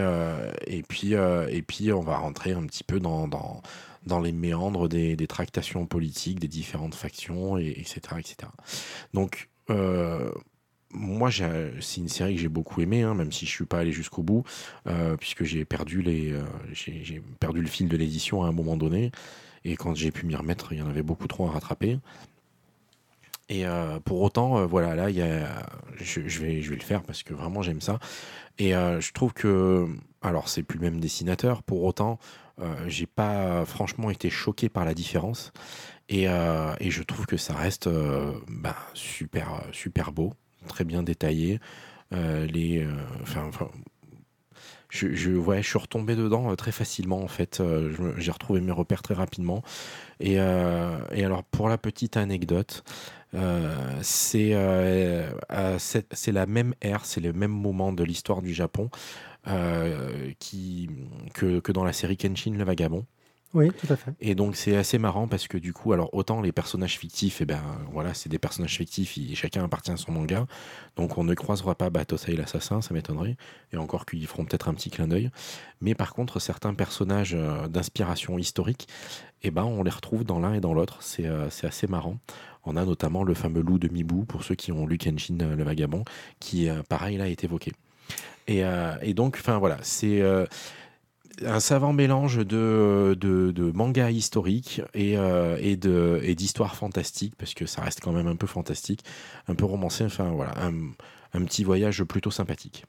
[SPEAKER 2] et, puis, et puis on va rentrer un petit peu dans, dans, dans les méandres des, des tractations politiques, des différentes factions, et, etc., etc. Donc, moi, c'est une série que j'ai beaucoup aimée, hein, même si je suis pas allé jusqu'au bout, puisque j'ai perdu, les, perdu le fil de l'édition à un moment donné, et quand j'ai pu m'y remettre, il y en avait beaucoup trop à rattraper. Et euh, pour autant, euh, voilà, là, y a, je, vais, le faire parce que vraiment j'aime ça. Et euh, je trouve que, alors c'est plus le même dessinateur, pour autant, j'ai pas franchement été choqué par la différence. Et, et je trouve que ça reste bah, super, super beau, très bien détaillé. Les, je, je, suis retombé dedans très facilement en fait. J'ai retrouvé mes repères très rapidement. Et alors pour la petite anecdote, euh, c'est euh, cette- c'est la même ère, c'est le même moment de l'histoire du Japon euh, que, que dans la série Kenshin le Vagabond.
[SPEAKER 1] Oui, tout à fait.
[SPEAKER 2] Et donc c'est assez marrant parce que du coup, alors autant les personnages fictifs, et ben voilà, c'est des personnages fictifs, et chacun appartient à son manga, donc on ne croisera pas Batosai l'assassin, ça m'étonnerait, et encore qu'ils feront peut-être un petit clin d'œil. Mais par contre, certains personnages euh, d'inspiration historique, et ben on les retrouve dans l'un et dans l'autre, c'est euh, assez marrant. On a notamment le fameux loup de Mibu, pour ceux qui ont lu Kenshin euh, le vagabond, qui pareil là est évoqué. Et, et donc, enfin voilà, c'est un savant mélange de, de, de manga historique et, euh, et de- et d'histoire fantastique, parce que ça reste quand même un peu fantastique, un peu romancé, enfin voilà, un, un petit voyage plutôt sympathique.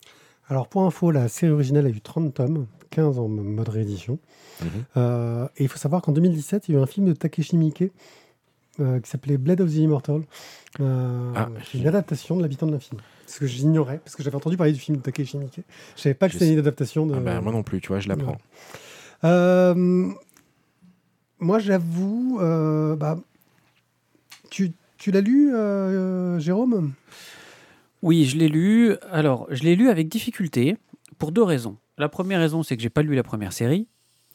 [SPEAKER 1] Alors pour info, la série originale a eu 30 tomes, 15 en mode réédition.
[SPEAKER 2] Mhm.
[SPEAKER 1] Euh, et il faut savoir qu'en 2017, il y a eu un film de Takeshi Miike euh, qui s'appelait Blade of the Immortal. Euh,
[SPEAKER 2] Ah,
[SPEAKER 1] qui est une adaptation de l'habitant de l'infini. Ce que j'ignorais, parce que j'avais entendu parler du film de Takeshi Miike. Je savais pas que c'était une adaptation de...
[SPEAKER 2] Ah ben, moi non plus, tu vois, je l'apprends.
[SPEAKER 1] Euh, moi, j'avoue, euh, bah, tu, tu l'as lu, euh, Jérôme?
[SPEAKER 3] Oui, je l'ai lu. Alors, je l'ai lu avec difficulté pour deux raisons. La première raison, c'est que j'ai pas lu la première série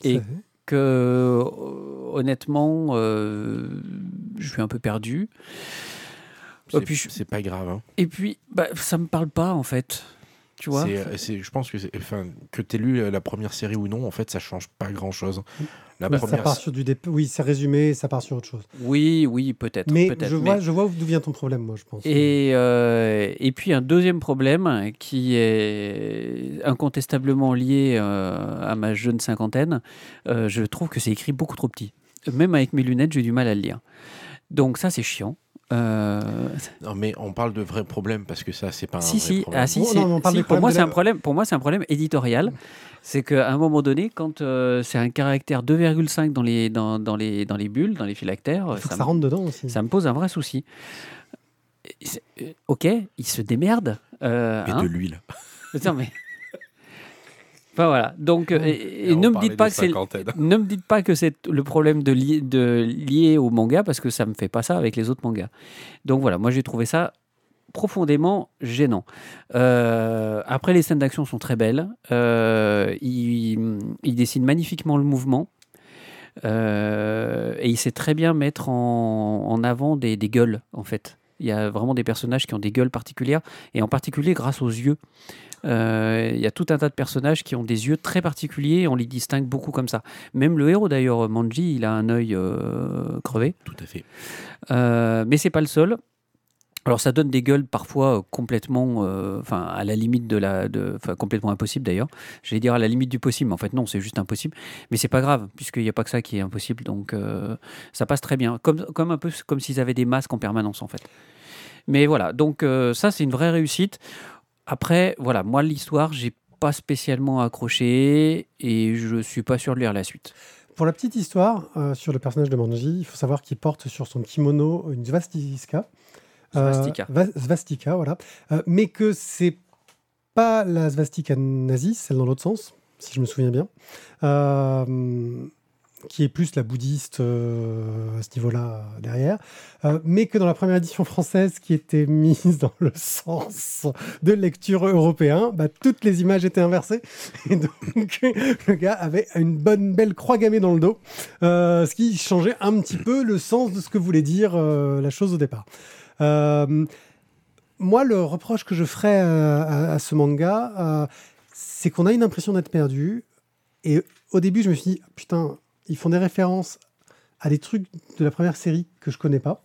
[SPEAKER 3] Et-
[SPEAKER 1] C'est-
[SPEAKER 3] que honnêtement, euh, je suis un peu perdu.
[SPEAKER 2] C'est
[SPEAKER 3] je-
[SPEAKER 2] pas grave. hein.
[SPEAKER 3] Et puis, bah, ça me parle pas en fait. Tu vois
[SPEAKER 2] C'est- c'est- je pense que, c'est- enfin, que tu aies lu la première série ou non, en fait, ça change pas grand-chose. La
[SPEAKER 1] Bah, Ça
[SPEAKER 2] première,
[SPEAKER 1] part sur du dép- Oui, c'est résumé, ça part sur autre chose.
[SPEAKER 3] Oui, oui, peut-être.
[SPEAKER 1] Mais
[SPEAKER 3] peut-être,
[SPEAKER 1] je vois, je vois d'où vient ton problème, moi, je pense.
[SPEAKER 3] Et, euh, et puis un deuxième problème qui est incontestablement lié euh, à ma jeune cinquantaine, euh, je trouve que c'est écrit beaucoup trop petit. Même avec mes lunettes, j'ai du mal à le lire. Donc ça, c'est chiant. Euh,
[SPEAKER 2] Non, mais on parle de vrais problèmes parce que ça, c'est pas un
[SPEAKER 3] si,
[SPEAKER 2] vrai
[SPEAKER 3] si,
[SPEAKER 2] problème.
[SPEAKER 3] ah, si,
[SPEAKER 1] Oh,
[SPEAKER 3] si,
[SPEAKER 1] non, mais on parle
[SPEAKER 3] si, pour moi, c'est un problème. Pour moi, c'est un problème éditorial. C'est qu'à un moment donné, quand euh, c'est un caractère 2,5 dans les, dans, dans, les, dans les bulles, dans les phylactères,
[SPEAKER 1] Il faut que
[SPEAKER 3] ça
[SPEAKER 1] ça rentre dedans aussi.
[SPEAKER 3] ça me pose un vrai souci. Euh, Ok, il se démerde. euh,
[SPEAKER 2] Et
[SPEAKER 3] hein.
[SPEAKER 2] de l'huile.
[SPEAKER 3] Non, mais... Enfin voilà. Donc, euh, et, et ne me dites pas que c'est ne me dites pas que c'est le problème de, li- de lié au manga parce que ça me fait pas ça avec les autres mangas. Donc voilà, moi j'ai trouvé ça profondément gênant. Euh, après, les scènes d'action sont très belles. Euh, il, il dessine magnifiquement le mouvement. Euh, et il sait très bien mettre en, en avant des, des gueules, en fait. Il y a vraiment des personnages qui ont des gueules particulières, et en particulier grâce aux yeux. Euh, il y a tout un tas de personnages qui ont des yeux très particuliers, et on les distingue beaucoup comme ça. Même le héros d'ailleurs, Manji, il a un œil euh, crevé.
[SPEAKER 2] Tout à fait.
[SPEAKER 3] Euh, mais c'est pas le seul. Alors ça donne des gueules parfois complètement, euh, enfin à la limite de la, de, enfin complètement impossible d'ailleurs. J'allais dire à la limite du possible, mais en fait non, c'est juste impossible. Mais c'est pas grave puisqu'il n'y a pas que ça qui est impossible, donc euh, ça passe très bien, comme, comme un peu comme s'ils avaient des masques en permanence en fait. Mais voilà, donc euh, ça c'est une vraie réussite. Après, voilà, moi l'histoire, j'ai pas spécialement accroché et je suis pas sûr de lire la suite.
[SPEAKER 1] pour la petite histoire sur le personnage de Manji, il faut savoir qu'il porte sur son kimono une svastika.
[SPEAKER 3] Svastika.
[SPEAKER 1] svastika, voilà. mais que c'est pas la svastika nazie, celle dans l'autre sens, si je me souviens bien qui est plus la bouddhiste euh, à ce niveau-là derrière, euh, mais que dans la première édition française qui était mise dans le sens de lecture européen, bah, toutes les images étaient inversées. Et donc le gars avait une bonne belle croix gammée dans le dos, euh, ce qui changeait un petit peu le sens de ce que voulait dire la chose au départ. moi, le reproche que je ferais à, à ce manga, c'est qu'on a une impression d'être perdu. Et au début, je me suis dit, putain, ils font des références à des trucs de la première série que je connais pas.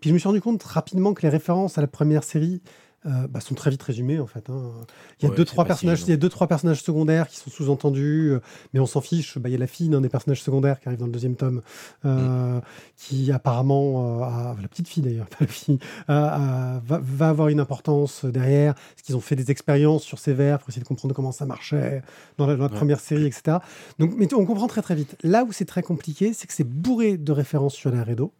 [SPEAKER 1] Puis je me suis rendu compte rapidement que les références à la première série euh, bah, sont très vite résumés en fait. Hein. Il y a deux trois personnages, il y a deux trois personnages secondaires qui sont sous-entendus, euh, mais on s'en fiche. Bah, il y a la fille d'un des personnages secondaires qui arrive dans le deuxième tome, euh, mm. qui apparemment la petite fille d'ailleurs, *laughs* pas la fille, va, va, avoir une importance derrière, parce qu'ils ont fait des expériences sur ces vers pour essayer de comprendre comment ça marchait dans la, première série, etc. Donc, mais on comprend très très vite. Là où c'est très compliqué, c'est que c'est bourré de références sur la Redo,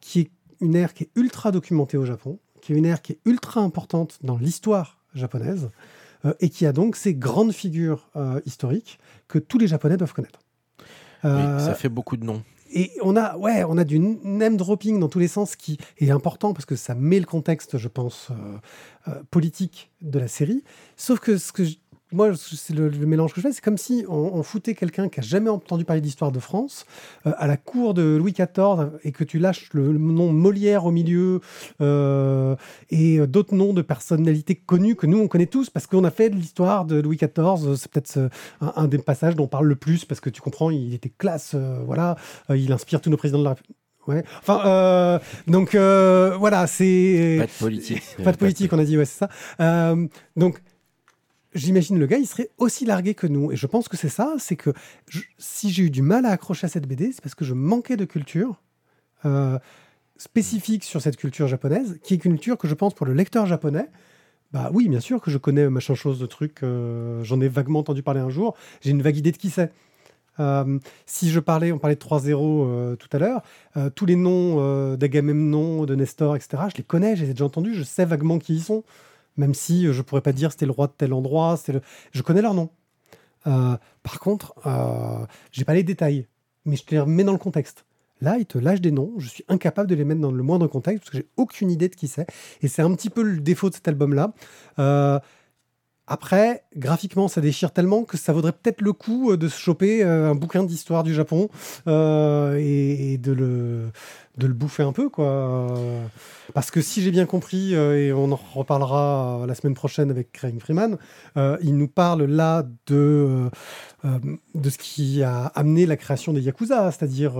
[SPEAKER 1] qui est une ère qui est ultra documentée au Japon qui est une ère qui est ultra importante dans l'histoire japonaise euh, et qui a donc ces grandes figures euh, historiques que tous les Japonais doivent connaître.
[SPEAKER 2] oui, euh, ça fait beaucoup de noms.
[SPEAKER 1] Et on a, ouais, on a du name dropping dans tous les sens qui est important parce que ça met le contexte, je pense, politique de la série. Sauf que ce que moi, c'est le, mélange que je fais. C'est comme si on, foutait quelqu'un qui a jamais entendu parler d'histoire de France euh, à la cour de Louis XIV et que tu lâches le, nom Molière au milieu euh, et d'autres noms de personnalités connues que nous on connaît tous parce qu'on a fait de l'histoire de Louis XIV. C'est peut-être euh, un, des passages dont on parle le plus parce que tu comprends, il était classe. voilà, il inspire tous nos présidents de la République. Ouais. Enfin, donc voilà, c'est
[SPEAKER 2] pas de politique. *laughs*
[SPEAKER 1] Pas de politique, on a dit, ouais, c'est ça. donc j'imagine le gars, il serait aussi largué que nous. Et je pense que c'est ça, c'est que si j'ai eu du mal à accrocher à cette BD, c'est parce que je manquais de culture euh, spécifique sur cette culture japonaise, qui est culture que je pense pour le lecteur japonais. Bah oui, bien sûr que je connais machin chose de trucs, euh, j'en ai vaguement entendu parler un jour, j'ai une vague idée de qui c'est. Euh, si je parlais, on parlait de 3-0 tout à l'heure, tous les noms d'Agamemnon, de Nestor, etc., je les connais, je les ai déjà entendus, je sais vaguement qui ils sont même si euh, je pourrais pas dire c'était le roi de tel endroit. Le... Je connais leur nom. Euh, par contre, euh, j'ai pas les détails, mais je te les remets dans le contexte. Là, ils te lâchent des noms, je suis incapable de les mettre dans le moindre contexte parce que j'ai aucune idée de qui c'est. Et c'est un petit peu le défaut de cet album-là. Euh, après, graphiquement, ça déchire tellement que ça vaudrait peut-être le coup de se choper un bouquin d'histoire du Japon et, de le de le bouffer un peu, quoi. Parce que si j'ai bien compris, euh, et on en reparlera la semaine prochaine avec Craig Freeman, euh, il nous parle là de, euh, de ce qui a amené la création des Yakuza, c'est-à-dire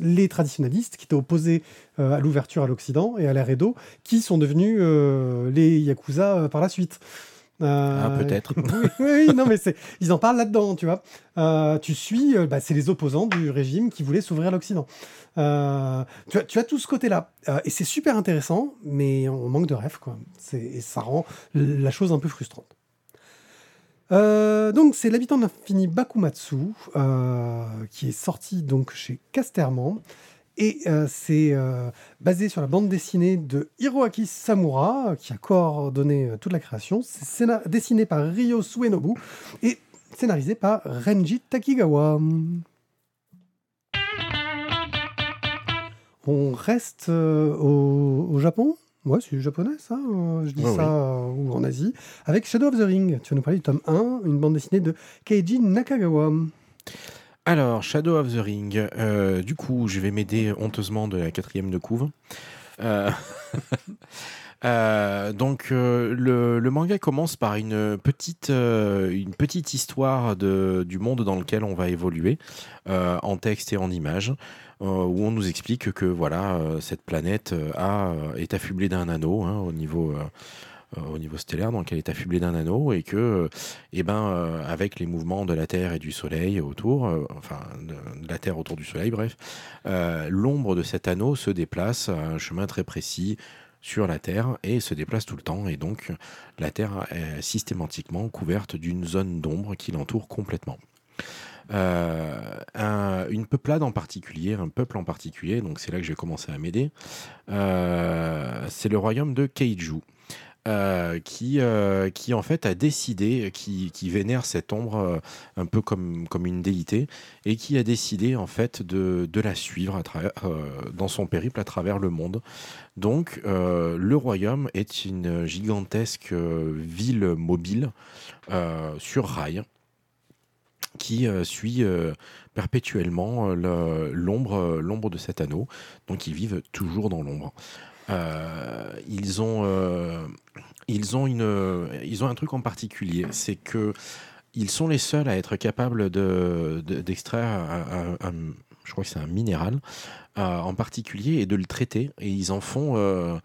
[SPEAKER 1] les traditionalistes qui étaient opposés à l'ouverture à l'Occident et à l'ère Edo, qui sont devenus les Yakuza par la suite.
[SPEAKER 2] Ah, peut-être. *laughs*
[SPEAKER 1] oui, non, mais ils en parlent là-dedans, tu vois. tu suis, bah, c'est les opposants du régime qui voulaient s'ouvrir à l'Occident. Euh, tu, as, tu, as, tout ce côté-là. Euh, et c'est super intéressant, mais on manque de rêve, quoi. Et ça rend la chose un peu frustrante. Euh, donc c'est l'habitant de l'infini Bakumatsu qui est sorti donc chez Casterman et c'est basé sur la bande dessinée de Hiroaki Samura qui a coordonné toute la création. C'est dessiné par Ryo Suenobu et scénarisé par Renji Takigawa. On reste euh, au, Japon? Ouais, c'est japonais ça, euh, je dis ça, euh, ou en Asie, avec Shadow of the Ring. Tu vas nous parler du tome 1, une bande dessinée de Keiji Nakagawa.
[SPEAKER 2] Alors, Shadow of the Ring, du coup, je vais m'aider honteusement de la quatrième de couve. *laughs* donc le, manga commence par une petite, une petite histoire de, du monde dans lequel on va évoluer en texte et en images. Euh, où on nous explique que voilà, euh, cette planète euh, a, est affublée d'un anneau hein, au niveau au niveau stellaire, donc elle est affublée d'un anneau et que, eh ben, avec les mouvements de la Terre et du Soleil autour, enfin de, la Terre autour du Soleil, bref, l'ombre de cet anneau se déplace à un chemin très précis sur la Terre et se déplace tout le temps et donc la Terre est systématiquement couverte d'une zone d'ombre qui l'entoure complètement. une peuplade en particulier, un peuple en particulier, donc c'est là que j'ai commencé à m'aider. c'est le royaume de Keiju. Euh, qui, euh, qui en fait a décidé, qui, qui vénère cette ombre euh, un peu comme, comme une déité, et qui a décidé en fait de, de la suivre à travers, dans son périple à travers le monde. Donc le royaume est une gigantesque ville mobile sur rail qui suit perpétuellement l'ombre l'ombre de cet anneau. Donc ils vivent toujours dans l'ombre. Euh, ils ont, euh, ils ont une, ils ont un truc en particulier, c'est que ils sont les seuls à être capables de, d'extraire un, je crois que c'est un minéral euh, en particulier et de le traiter. Et ils en font eux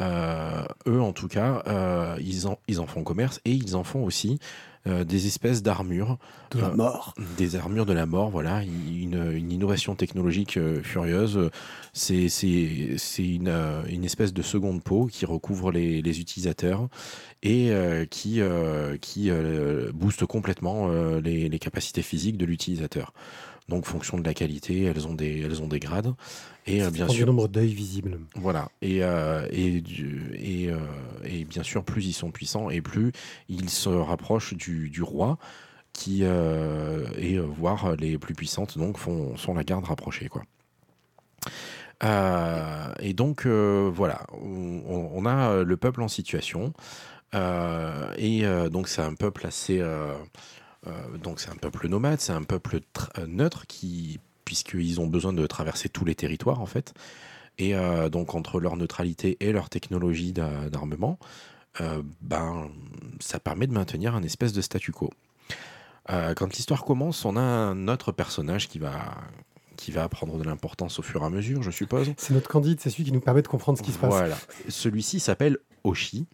[SPEAKER 2] en tout cas ils en ils en font commerce et ils en font aussi euh, des espèces d'armures.
[SPEAKER 1] De la euh, mort.
[SPEAKER 2] des armures de la mort, voilà. Une, innovation technologique euh, furieuse. C'est une, une, espèce de seconde peau qui recouvre les, utilisateurs et qui, qui booste complètement les, les, capacités physiques de l'utilisateur. Donc, fonction de la qualité, elles ont des, elles ont des grades.
[SPEAKER 1] Et euh, bien sûr. nombre d'œils visibles.
[SPEAKER 2] Voilà. Et, euh, et, et, euh, et, bien sûr, plus ils sont puissants et plus ils se rapprochent du, du roi qui, et voire les plus puissantes, donc, font, sont la garde rapprochée. Quoi. et donc, voilà, on, on, a le peuple en situation. et donc, c'est un peuple assez donc c'est un peuple nomade, c'est un peuple euh, neutre qui, puisqu'ils ont besoin de traverser tous les territoires en fait. Et euh, donc entre leur neutralité et leur technologie d'armement, ben, ça permet de maintenir un espèce de statu quo. quand l'histoire commence, on a un autre personnage qui va, qui va prendre de l'importance au fur et à mesure, je suppose.
[SPEAKER 1] C'est notre Candide, c'est celui qui nous permet de comprendre ce qui se passe.
[SPEAKER 2] Voilà. Celui-ci s'appelle Oshi.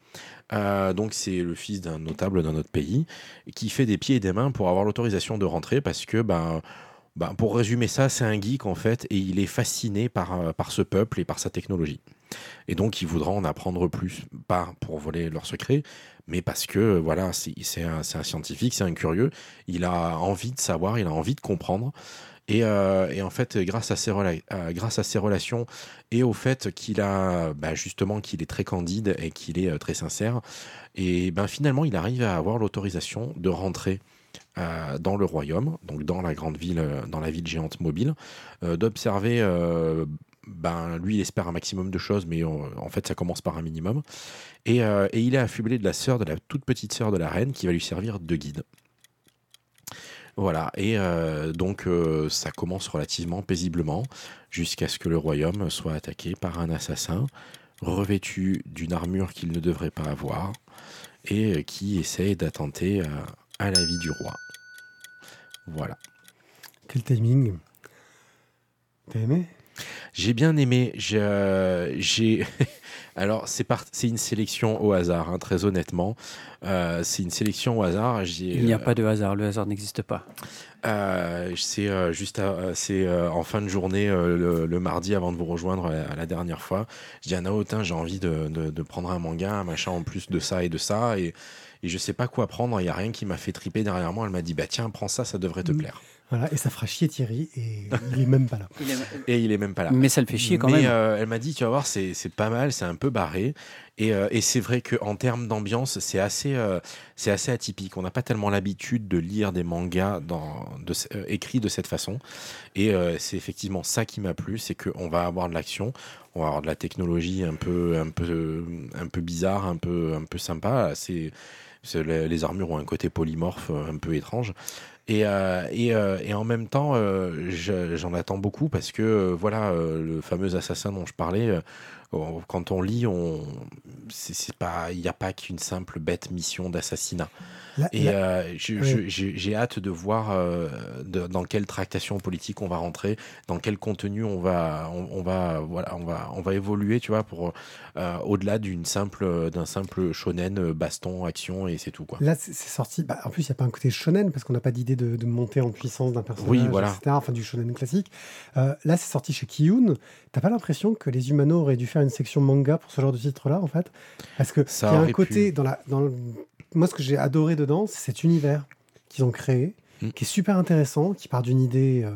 [SPEAKER 2] Euh, donc c'est le fils d'un notable dans notre pays qui fait des pieds et des mains pour avoir l'autorisation de rentrer parce que ben, ben pour résumer ça, c'est un geek en fait et il est fasciné par, euh, par ce peuple et par sa technologie. Et donc il voudra en apprendre plus, pas pour voler leurs secrets, mais parce que voilà, c'est un, un, scientifique, c'est un curieux, il a envie de savoir, il a envie de comprendre. Euh, et, en fait, grâce à, ses euh, grâce à ses relations et au fait qu'il a bah, justement qu'il est très candide et qu'il est euh, très sincère, et ben finalement, il arrive à avoir l'autorisation de rentrer dans le royaume, donc dans la grande ville, dans la ville géante mobile, d'observer. ben, lui, il espère un maximum de choses, mais en fait, ça commence par un minimum. Et, et il est affublé de la sœur, de la toute petite sœur de la reine, qui va lui servir de guide. Voilà, et euh, donc euh, ça commence relativement paisiblement jusqu'à ce que le royaume soit attaqué par un assassin revêtu d'une armure qu'il ne devrait pas avoir et qui essaye d'attenter à, la vie du roi. Voilà.
[SPEAKER 1] Quel timing T'as aimé?
[SPEAKER 2] J'ai bien aimé. J'ai. *laughs* Alors, c'est une sélection au hasard, hein, très honnêtement. Euh, c'est une sélection au hasard.
[SPEAKER 3] Il n'y a euh, pas de hasard, le hasard n'existe pas.
[SPEAKER 2] Euh, c'est juste c'est en fin de journée, le, mardi, avant de vous rejoindre à la, dernière fois. Je dis à Naotin, j'ai envie de, de, prendre un manga, un machin en plus de ça et de ça. Et, et je sais pas quoi prendre. Il n'y a rien qui m'a fait triper derrière moi. Elle m'a dit, bah tiens, prends ça, ça devrait te mm. plaire.
[SPEAKER 1] Voilà, et ça fera chier Thierry, et il est même pas là. *laughs*
[SPEAKER 2] Et il est même pas là.
[SPEAKER 3] Mais ça le fait chier quand même.
[SPEAKER 2] Euh, elle m'a dit, tu vas voir, c'est pas mal, c'est un peu barré. Et, euh, et c'est vrai qu'en termes d'ambiance, c'est assez, euh, c'est assez atypique. On n'a pas tellement l'habitude de lire des mangas dans, de, écrits de cette façon. Et c'est effectivement ça qui m'a plu, c'est qu'on va avoir de l'action, on va avoir de la technologie un peu, un peu, un peu bizarre, un peu, un peu sympa. C'est les armures ont un côté polymorphe un peu étrange. Et, euh, euh, et, en même temps, euh, j'en attends beaucoup parce que voilà, le fameux assassin dont je parlais, quand on lit, on, c'est pas, il n'y a pas qu'une simple bête mission d'assassinat. Et euh, j'ai hâte de voir euh, dans quelle tractation politique on va rentrer, dans quel contenu on va, on, va, voilà, on va, on va évoluer, tu vois, pour euh, au-delà d'une simple, d'un simple shonen baston action et c'est tout quoi.
[SPEAKER 1] Là, c'est sorti. Bah, en plus, il n'y a pas un côté shonen parce qu'on n'a pas d'idée de, de, monter en puissance d'un personnage,
[SPEAKER 2] oui, voilà.
[SPEAKER 1] etc. Enfin, du shonen classique. là, c'est sorti chez Kiyun. T'as pas l'impression que les Humano auraient dû faire une section manga pour ce genre de titre-là, en fait Parce que il y a un côté dans la, dans le moi, ce que j'ai adoré dedans, c'est cet univers qu'ils ont créé
[SPEAKER 2] Mm.
[SPEAKER 1] qui est super intéressant, qui part d'une idée euh,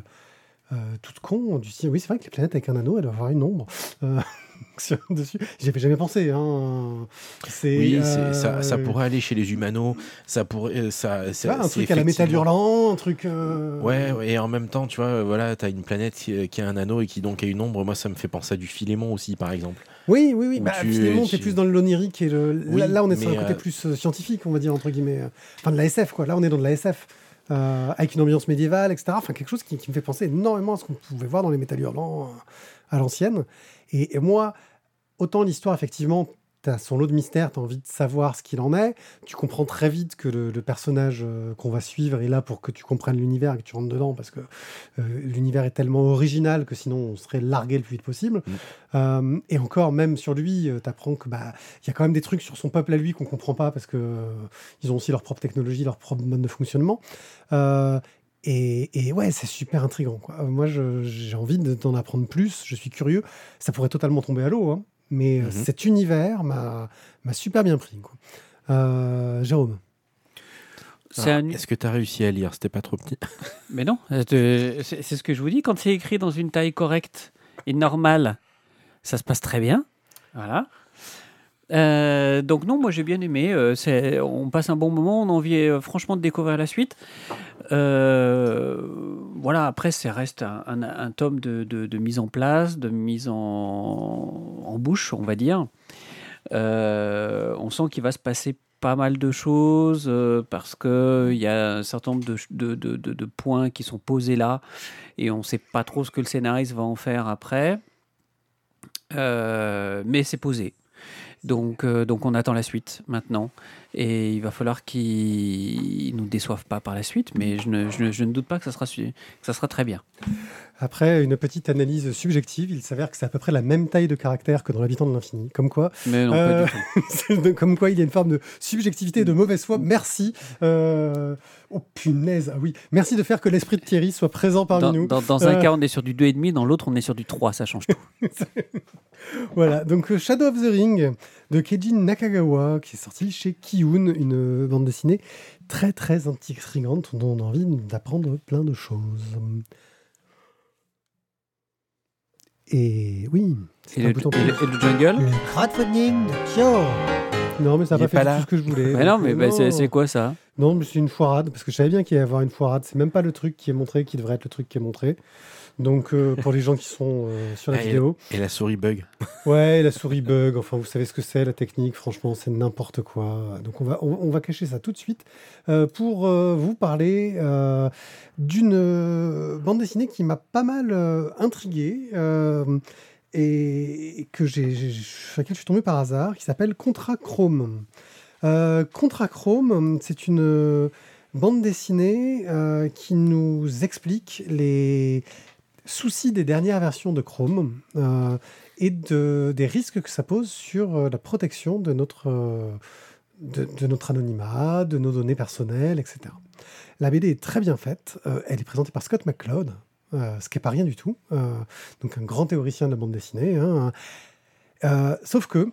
[SPEAKER 1] euh, toute con, du style, oui, c'est vrai que les planètes avec un anneau, elles doivent avoir une ombre. euh, dessus. J'y avais jamais pensé. Hein. C'est,
[SPEAKER 2] Oui,
[SPEAKER 1] euh,
[SPEAKER 2] ça, ça pourrait aller chez les humanos. Ça pourrait, euh, ça,
[SPEAKER 1] un truc à la métal hurlant, un truc. euh,
[SPEAKER 2] Ouais, ouais, et en même temps, tu vois, euh, voilà, t'as une planète qui, qui a un anneau et qui donc a une ombre. Moi, ça me fait penser à du Philémon aussi, par exemple.
[SPEAKER 1] Oui, oui, oui. Bah,
[SPEAKER 2] tu-
[SPEAKER 1] t'es
[SPEAKER 2] tu-
[SPEAKER 1] plus dans le l'onirique et le.
[SPEAKER 2] Oui,
[SPEAKER 1] là, là, on est sur un côté
[SPEAKER 2] euh,
[SPEAKER 1] plus euh, scientifique, on va dire entre guillemets. euh, Enfin, de la SF, quoi. Là, on est dans de la SF. euh, avec une ambiance médiévale, etc. Enfin, quelque chose qui, qui me fait penser énormément à ce qu'on pouvait voir dans les métal hurlants euh, à l'ancienne. Et, et moi, autant l'histoire, effectivement, t'as son lot de mystères, t'as envie de savoir ce qu'il en est. Tu comprends très vite que le, le personnage euh, qu'on va suivre est là pour que tu comprennes l'univers et que tu rentres dedans, parce que euh, l'univers est tellement original que sinon on serait largué le plus vite possible. Euh, et encore, même sur lui, tu apprends que bah il y a quand même des trucs sur son peuple à lui qu'on comprend pas parce que ils ont aussi leur propre technologie, leur propre mode de fonctionnement. Et, et ouais, c'est super intriguant. Quoi. Moi, j'ai envie de- d'en apprendre plus. Je suis curieux. Ça pourrait totalement tomber à l'eau, hein, mais euh,
[SPEAKER 2] Mhm.
[SPEAKER 1] cet univers m'a super bien pris. Quoi. Euh, Jérôme.
[SPEAKER 3] Un-
[SPEAKER 2] Est-ce que t'as réussi à lire? C'était pas trop petit *laughs*
[SPEAKER 3] Mais non, euh, c'est ce que je vous dis. Quand c'est écrit dans une taille correcte et normale, ça se passe très bien. Voilà. Euh, donc non, moi j'ai bien aimé. euh, on passe un bon moment. On a envie euh, franchement de découvrir la suite. Euh, voilà. Après, ça reste un, un- un tome de, de- de mise en place, de mise en, bouche, on va dire. Euh, on sent qu'il va se passer pas mal de choses euh, parce que il y a un certain nombre de, points qui sont posés là et on ne sait pas trop ce que le scénariste va en faire après. Euh, mais c'est posé. Donc, euh, donc on attend la suite maintenant. Et il va falloir qu'ils nous déçoivent pas par la suite, mais je ne, ne- ne doute pas que ça sera très bien.
[SPEAKER 1] Après une petite analyse subjective, il s'avère que c'est à peu près la même taille de caractère que dans l'habitant de l'infini. Comme quoi,
[SPEAKER 3] Mais non,
[SPEAKER 1] Euh,
[SPEAKER 3] pas du tout.
[SPEAKER 1] C'est *laughs* de- comme quoi il y a une forme de subjectivité et de mauvaise foi. Merci. Euh, Oh punaise, ah oui. Merci de faire que l'esprit de Thierry soit présent parmi
[SPEAKER 3] Dans,
[SPEAKER 1] nous.
[SPEAKER 3] dans- dans un
[SPEAKER 1] Euh.
[SPEAKER 3] cas, on est sur du 2,5, dans l'autre, on est sur du 3, ça change tout. *laughs*
[SPEAKER 1] Voilà, donc euh, Shadow of the Ring de Keiji Nakagawa, qui est sorti chez Kiyun, une euh, bande dessinée très très intrigante dont on a envie d'apprendre plein de choses. Et oui, c'est
[SPEAKER 3] Et
[SPEAKER 1] un
[SPEAKER 3] le, et le- et le jungle
[SPEAKER 1] Le crowdfunding de Kyo Non, mais ça n'a pas fait
[SPEAKER 2] pas
[SPEAKER 1] tout ce que je voulais.
[SPEAKER 3] Mais non, mais bah, c'est quoi ça?
[SPEAKER 1] Non, mais c'est une foirade, parce que je savais bien qu'il y allait y avoir une foirade. C'est même pas le truc qui est montré qui devrait être le truc qui est montré. Donc, euh, pour les gens qui sont euh, sur la
[SPEAKER 2] et-
[SPEAKER 1] vidéo,
[SPEAKER 2] Et la souris bug.
[SPEAKER 1] ouais, la souris bug, enfin, vous savez ce que c'est, la technique, franchement, c'est n'importe quoi. Donc, on va, on, on va cacher ça tout de suite euh, pour vous parler d'une bande dessinée qui m'a pas mal intrigué. et que j'ai, sur laquelle je suis tombé par hasard, qui s'appelle Contra Chrome. Contra Chrome, c'est une bande dessinée qui nous explique les soucis des dernières versions de Chrome euh, et de, des risques que ça pose sur euh, la protection de notre, euh, de, notre anonymat, de nos données personnelles, etc. La BD est très bien faite. elle est présentée par Scott McCloud, ce qui n'est pas rien du tout. donc un grand théoricien de bande dessinée. hein. Sauf que,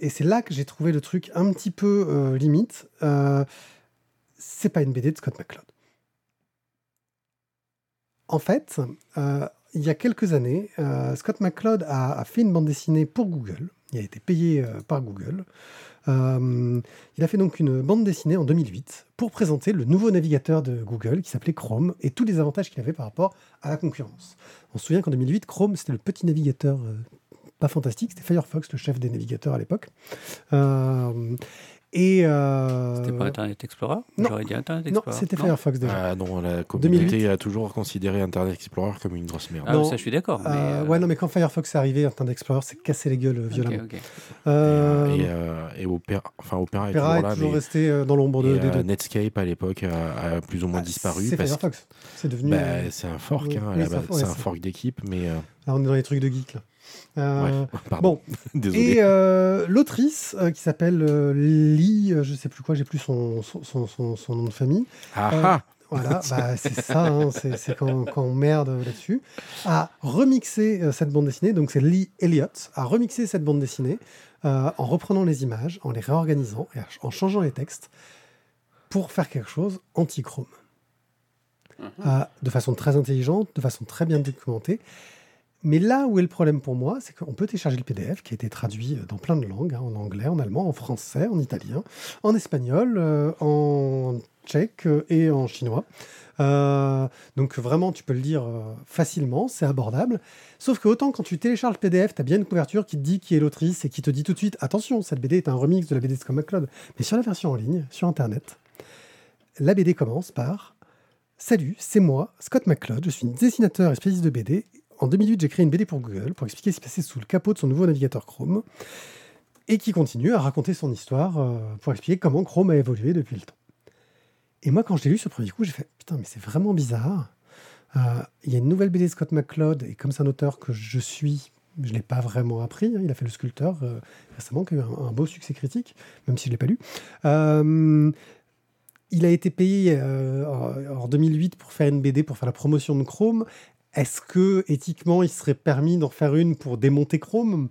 [SPEAKER 1] et c'est là que j'ai trouvé le truc un petit peu limite, c'est pas une BD de Scott McCloud. En fait, euh, il y a quelques années, euh, Scott McCloud a, fait une bande dessinée pour Google. Il a été payé euh, par Google. Il a fait donc une bande dessinée en 2008 pour présenter le nouveau navigateur de Google qui s'appelait Chrome et tous les avantages qu'il avait par rapport à la concurrence. On se souvient qu'en 2008, Chrome, c'était le petit navigateur pas fantastique, c'était Firefox, le chef des navigateurs à l'époque. Et euh,
[SPEAKER 3] C'était pas Internet Explorer
[SPEAKER 1] non.
[SPEAKER 3] J'aurais dit Internet
[SPEAKER 1] non,
[SPEAKER 3] Explorer.
[SPEAKER 1] c'était Firefox déjà.
[SPEAKER 2] Ah non, la communauté
[SPEAKER 1] 2008.
[SPEAKER 2] a toujours considéré Internet Explorer comme une grosse merde.
[SPEAKER 3] Ah,
[SPEAKER 1] Non.
[SPEAKER 3] ça, je suis d'accord. mais,
[SPEAKER 1] Euh,
[SPEAKER 3] euh,
[SPEAKER 1] ouais, non, mais quand Firefox est arrivé, Internet Explorer s'est cassé les gueules violemment. Euh,
[SPEAKER 2] Et, euh, et Opera, enfin Opera est
[SPEAKER 1] Opera
[SPEAKER 2] toujours
[SPEAKER 1] est
[SPEAKER 2] là,
[SPEAKER 1] toujours
[SPEAKER 2] mais
[SPEAKER 1] resté dans l'ombre de,
[SPEAKER 2] et,
[SPEAKER 1] des deux.
[SPEAKER 2] Netscape à l'époque a, a plus ou moins
[SPEAKER 1] Ah,
[SPEAKER 2] disparu.
[SPEAKER 1] C'est
[SPEAKER 2] parce que
[SPEAKER 1] Firefox. C'est devenu.
[SPEAKER 2] bah, c'est un fork,
[SPEAKER 1] oui,
[SPEAKER 2] hein,
[SPEAKER 1] oui, c'est un
[SPEAKER 2] fork d'équipe, mais
[SPEAKER 1] là, on est dans les trucs de geek là. Euh,
[SPEAKER 2] ouais. *laughs*
[SPEAKER 1] Bon, *laughs*
[SPEAKER 2] Désolé.
[SPEAKER 1] et euh, l'autrice euh, qui s'appelle euh, Lee, euh, je sais plus quoi, j'ai plus son, son, son, son- son nom de famille.
[SPEAKER 2] Ah
[SPEAKER 1] euh,
[SPEAKER 2] ah
[SPEAKER 1] Voilà, *laughs* bah, c'est ça, hein, c'est c'est quand, quand on merde là-dessus. A remixé euh, cette bande dessinée, donc c'est Lee Elliott, a remixé cette bande dessinée euh, en reprenant les images, en les réorganisant et en changeant les textes pour faire quelque chose anti-chrome. euh, de façon très intelligente, de façon très bien documentée. Mais là où est le problème pour moi, c'est qu'on peut télécharger le PDF qui a été traduit dans plein de langues, hein, en anglais, en allemand, en français, en italien, en espagnol, euh, en tchèque euh, et en chinois. Euh, donc vraiment, tu peux le lire euh, facilement, c'est abordable. Sauf que autant quand tu télécharges le PDF, tu as bien une couverture qui te dit qui est l'autrice et qui te dit tout de suite, attention, cette BD est un remix de la BD de Scott McCloud. Mais sur la version en ligne, sur Internet, la BD commence par Salut, c'est moi, Scott McCloud, je suis dessinateur et spécialiste de BD. En 2008, j'ai créé une BD pour Google pour expliquer ce qui se passait sous le capot de son nouveau navigateur Chrome et qui continue à raconter son histoire euh, pour expliquer comment Chrome a évolué depuis le temps. Et moi, quand je l'ai lu ce premier coup, j'ai fait Putain, mais c'est vraiment bizarre. Euh, Il y a une nouvelle BD de Scott McCloud, et comme c'est un auteur que je suis, je ne l'ai pas vraiment appris. hein. Il a fait Le Sculpteur euh, récemment, qui a eu un, beau succès critique, même si je ne l'ai pas lu. Il a été payé en 2008 pour faire une BD, pour faire la promotion de Chrome. Est-ce que éthiquement, il serait permis d'en faire une pour démonter Chrome?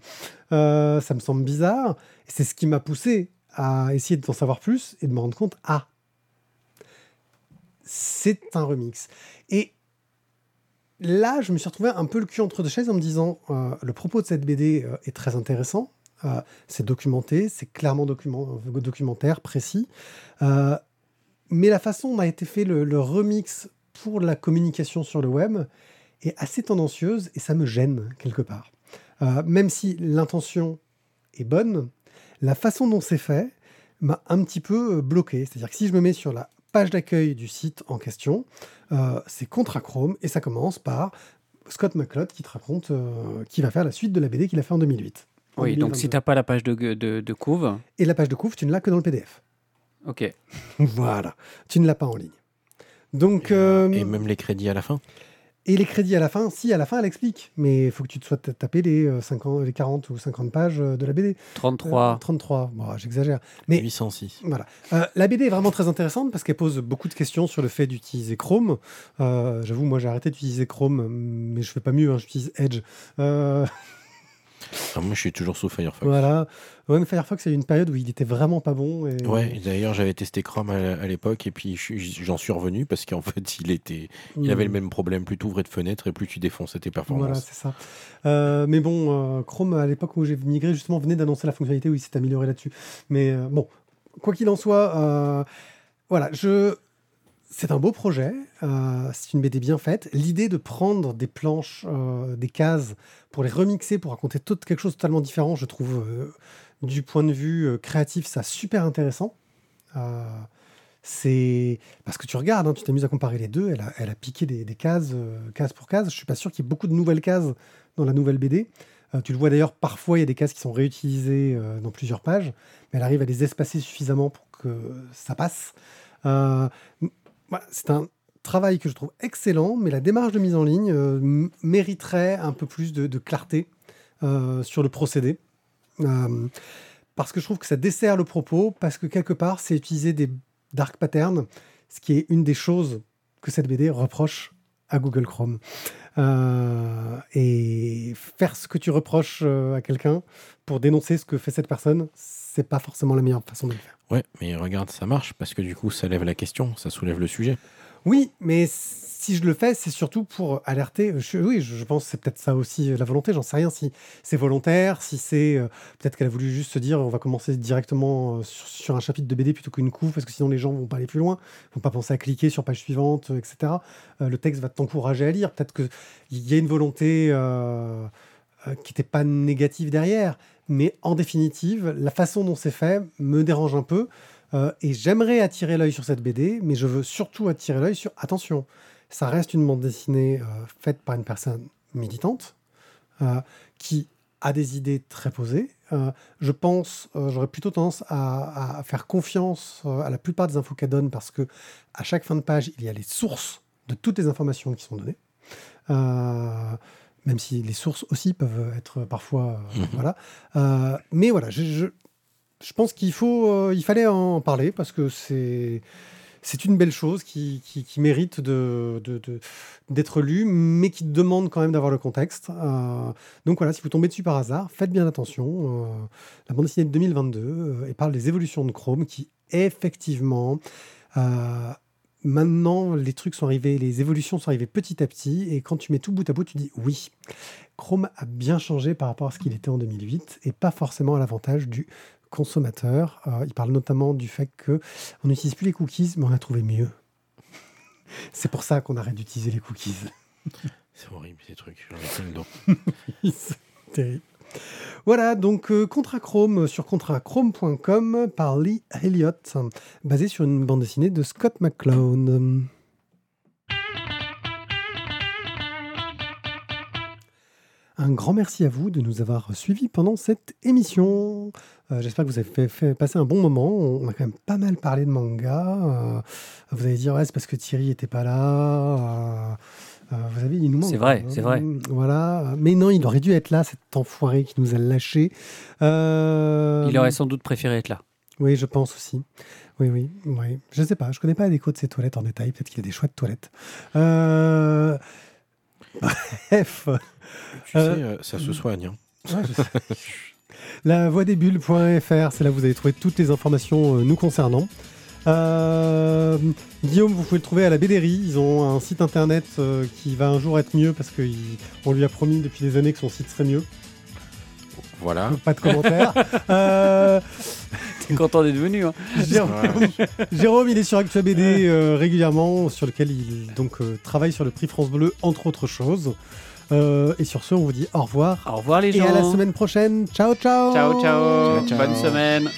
[SPEAKER 1] Euh, Ça me semble bizarre. C'est ce qui m'a poussé à essayer d'en savoir plus et de me rendre compte, ah, c'est un remix. Et là, je me suis retrouvé un peu le cul entre deux chaises en me disant, euh, le propos de cette BD euh, est très intéressant. C'est documenté, c'est clairement document- documentaire, précis. Mais la façon dont a été fait le remix pour la communication sur le web est assez tendancieuse et ça me gêne quelque part. Euh, même si l'intention est bonne, la façon dont c'est fait m'a un petit peu euh, bloqué. C'est-à-dire que si je me mets sur la page d'accueil du site en question, euh, c'est Contra Chrome et ça commence par Scott McCloud qui te raconte euh, qui va faire la suite de la BD qu'il a fait en 2008. En
[SPEAKER 3] Oui, donc si
[SPEAKER 1] 2022.
[SPEAKER 3] tu n'as pas la page de, de, de couve,
[SPEAKER 1] Et la page de couvre, tu ne l'as que dans le PDF.
[SPEAKER 3] ok. *laughs*
[SPEAKER 1] Voilà, tu ne l'as pas en ligne. Donc, euh,
[SPEAKER 2] Et même les crédits à la fin.
[SPEAKER 1] Et les crédits à la fin, si, à la fin, elle explique. Mais il faut que tu te sois tapé les, euh, 50, les 40 ou 50 pages euh, de la BD. Euh,
[SPEAKER 3] 33.
[SPEAKER 1] 33, bon, j'exagère. Mais
[SPEAKER 2] 806.
[SPEAKER 1] voilà. Euh, la BD est vraiment très intéressante parce qu'elle pose beaucoup de questions sur le fait d'utiliser Chrome. Euh, J'avoue, moi, j'ai arrêté d'utiliser Chrome, mais je fais pas mieux, hein, j'utilise Edge.
[SPEAKER 2] Moi, je suis toujours sous Firefox.
[SPEAKER 1] voilà. Firefox, il y a eu une période où il était vraiment pas bon. Et...
[SPEAKER 2] Ouais, d'ailleurs, j'avais testé Chrome à, l'époque et puis j'en suis revenu parce qu'en fait, *laughs* il était, il avait le même problème. Plus tu ouvrais de fenêtres et plus tu défonçais tes
[SPEAKER 1] Voilà,
[SPEAKER 2] performances.
[SPEAKER 1] c'est ça. Euh, mais bon, euh, Chrome, à l'époque où j'ai migré, justement, venait d'annoncer la fonctionnalité où il s'est amélioré là-dessus. Mais euh, bon, quoi qu'il en soit, voilà, je... c'est un beau projet. euh, c'est une BD bien faite. L'idée de prendre des planches, euh, des cases, pour les remixer, pour raconter quelque chose de totalement différent, je trouve, euh, du point de vue créatif, ça super intéressant. C'est parce que tu regardes, hein, tu t'amuses à comparer les deux. Elle a, piqué des, cases, case pour case. Je suis pas sûr qu'il y ait beaucoup de nouvelles cases dans la nouvelle BD. Tu le vois d'ailleurs, parfois il y a des cases qui sont réutilisées dans plusieurs pages, mais elle arrive à les espacer suffisamment pour que ça passe. Voilà, c'est un travail que je trouve excellent, mais la démarche de mise en ligne euh, mériterait un peu plus de, de clarté euh, sur le procédé. Euh, parce que je trouve que ça dessert le propos, parce que quelque part, c'est utiliser des dark patterns, ce qui est une des choses que cette BD reproche à Google Chrome. Euh, et faire ce que tu reproches euh, à quelqu'un pour dénoncer ce que fait cette personne, c'est pas forcément la meilleure façon de le faire.
[SPEAKER 2] Ouais, mais regarde, ça marche parce que du coup, ça lève la question, ça soulève le sujet.
[SPEAKER 1] Oui, mais si je le fais, c'est surtout pour alerter. Oui, je pense que c'est peut-être ça aussi euh, la volonté. J'en sais rien si c'est volontaire, si c'est euh, peut-être qu'elle a voulu juste se dire on va commencer directement euh, sur, un chapitre de BD plutôt qu'une couve parce que sinon les gens vont pas aller plus loin, vont pas penser à cliquer sur page suivante, etc. Le texte va t'encourager à lire. Peut-être qu'il y a une volonté qui n'était pas négative derrière, mais en définitive, la façon dont c'est fait me dérange un peu. Euh, et j'aimerais attirer l'œil sur cette BD, mais je veux surtout attirer l'œil sur attention, ça reste une bande dessinée euh, faite par une personne militante euh, qui a des idées très posées. Je pense, j'aurais plutôt tendance à, à faire confiance à la plupart des infos qu'elle donne parce que à chaque fin de page, il y a les sources de toutes les informations qui sont données. Euh, même si les sources aussi peuvent être parfois euh,
[SPEAKER 2] Mhm.
[SPEAKER 1] voilà. Euh, mais voilà, je, je, je pense qu'il faut, euh, il fallait en parler parce que c'est c'est une belle chose qui, qui, mérite de, de- de- d'être lue, mais qui demande quand même d'avoir le contexte. Euh, donc voilà, si vous tombez dessus par hasard, faites bien attention. Euh, la bande dessinée de 2022 euh, parle des évolutions de Chrome qui, effectivement, maintenant, les trucs sont arrivés, les évolutions sont arrivées petit à petit, et quand tu mets tout bout à bout, tu dis oui, Chrome a bien changé par rapport à ce qu'il était en 2008, et pas forcément à l'avantage du consommateur. Euh, il parle notamment du fait que on n'utilise plus les cookies, mais on a trouvé mieux. *laughs* C'est pour ça qu'on arrête d'utiliser les cookies. *laughs*
[SPEAKER 2] C'est horrible ces trucs, ai *laughs*
[SPEAKER 1] terrible. Voilà, donc euh, Contra Chrome sur contrachrome.com par Lee Elliott, basé sur une bande dessinée de Scott McCloud. Un grand merci à vous de nous avoir suivis pendant cette émission. Euh, J'espère que vous avez fait, fait passer un bon moment. On a quand même pas mal parlé de manga. Euh, vous allez dire, ouais, c'est parce que Thierry était pas là. Euh, vous avez, il nous manque.
[SPEAKER 3] C'est vrai,
[SPEAKER 1] hein.
[SPEAKER 3] c'est vrai.
[SPEAKER 1] Voilà. Mais non, il aurait dû être là, cet enfoiré qui nous a lâchés.
[SPEAKER 3] Il aurait sans doute préféré être là.
[SPEAKER 1] Oui, je pense aussi. Oui, oui, oui. Je sais pas, je connais pas les décos de ses toilettes en détail. Peut-être qu'il a des chouettes toilettes. Euh, Bref.
[SPEAKER 2] Tu
[SPEAKER 1] Euh,
[SPEAKER 2] sais, euh, ça se soigne. hein.
[SPEAKER 1] Ouais, je sais. *laughs* La voix des bulles.fr, c'est là que vous allez trouver toutes les informations euh, nous concernant. Euh, Guillaume, vous pouvez le trouver à la BDRI. Ils ont un site internet euh, qui va un jour être mieux parce qu'on lui a promis depuis des années que son site serait mieux.
[SPEAKER 2] Voilà.
[SPEAKER 1] Pas de commentaires. *laughs* Euh, *laughs*
[SPEAKER 3] content d'être venu. Hein.
[SPEAKER 1] Jérôme, *laughs* Jérôme, il est sur Actua BD euh, régulièrement, sur lequel il donc euh, travaille sur le prix France Bleu, entre autres choses. Euh, et sur ce, on vous dit au revoir.
[SPEAKER 3] Au revoir les
[SPEAKER 1] et
[SPEAKER 3] gens.
[SPEAKER 1] à la semaine prochaine. Ciao, ciao.
[SPEAKER 3] Ciao, ciao.
[SPEAKER 2] Ciao, ciao.
[SPEAKER 3] Bonne semaine.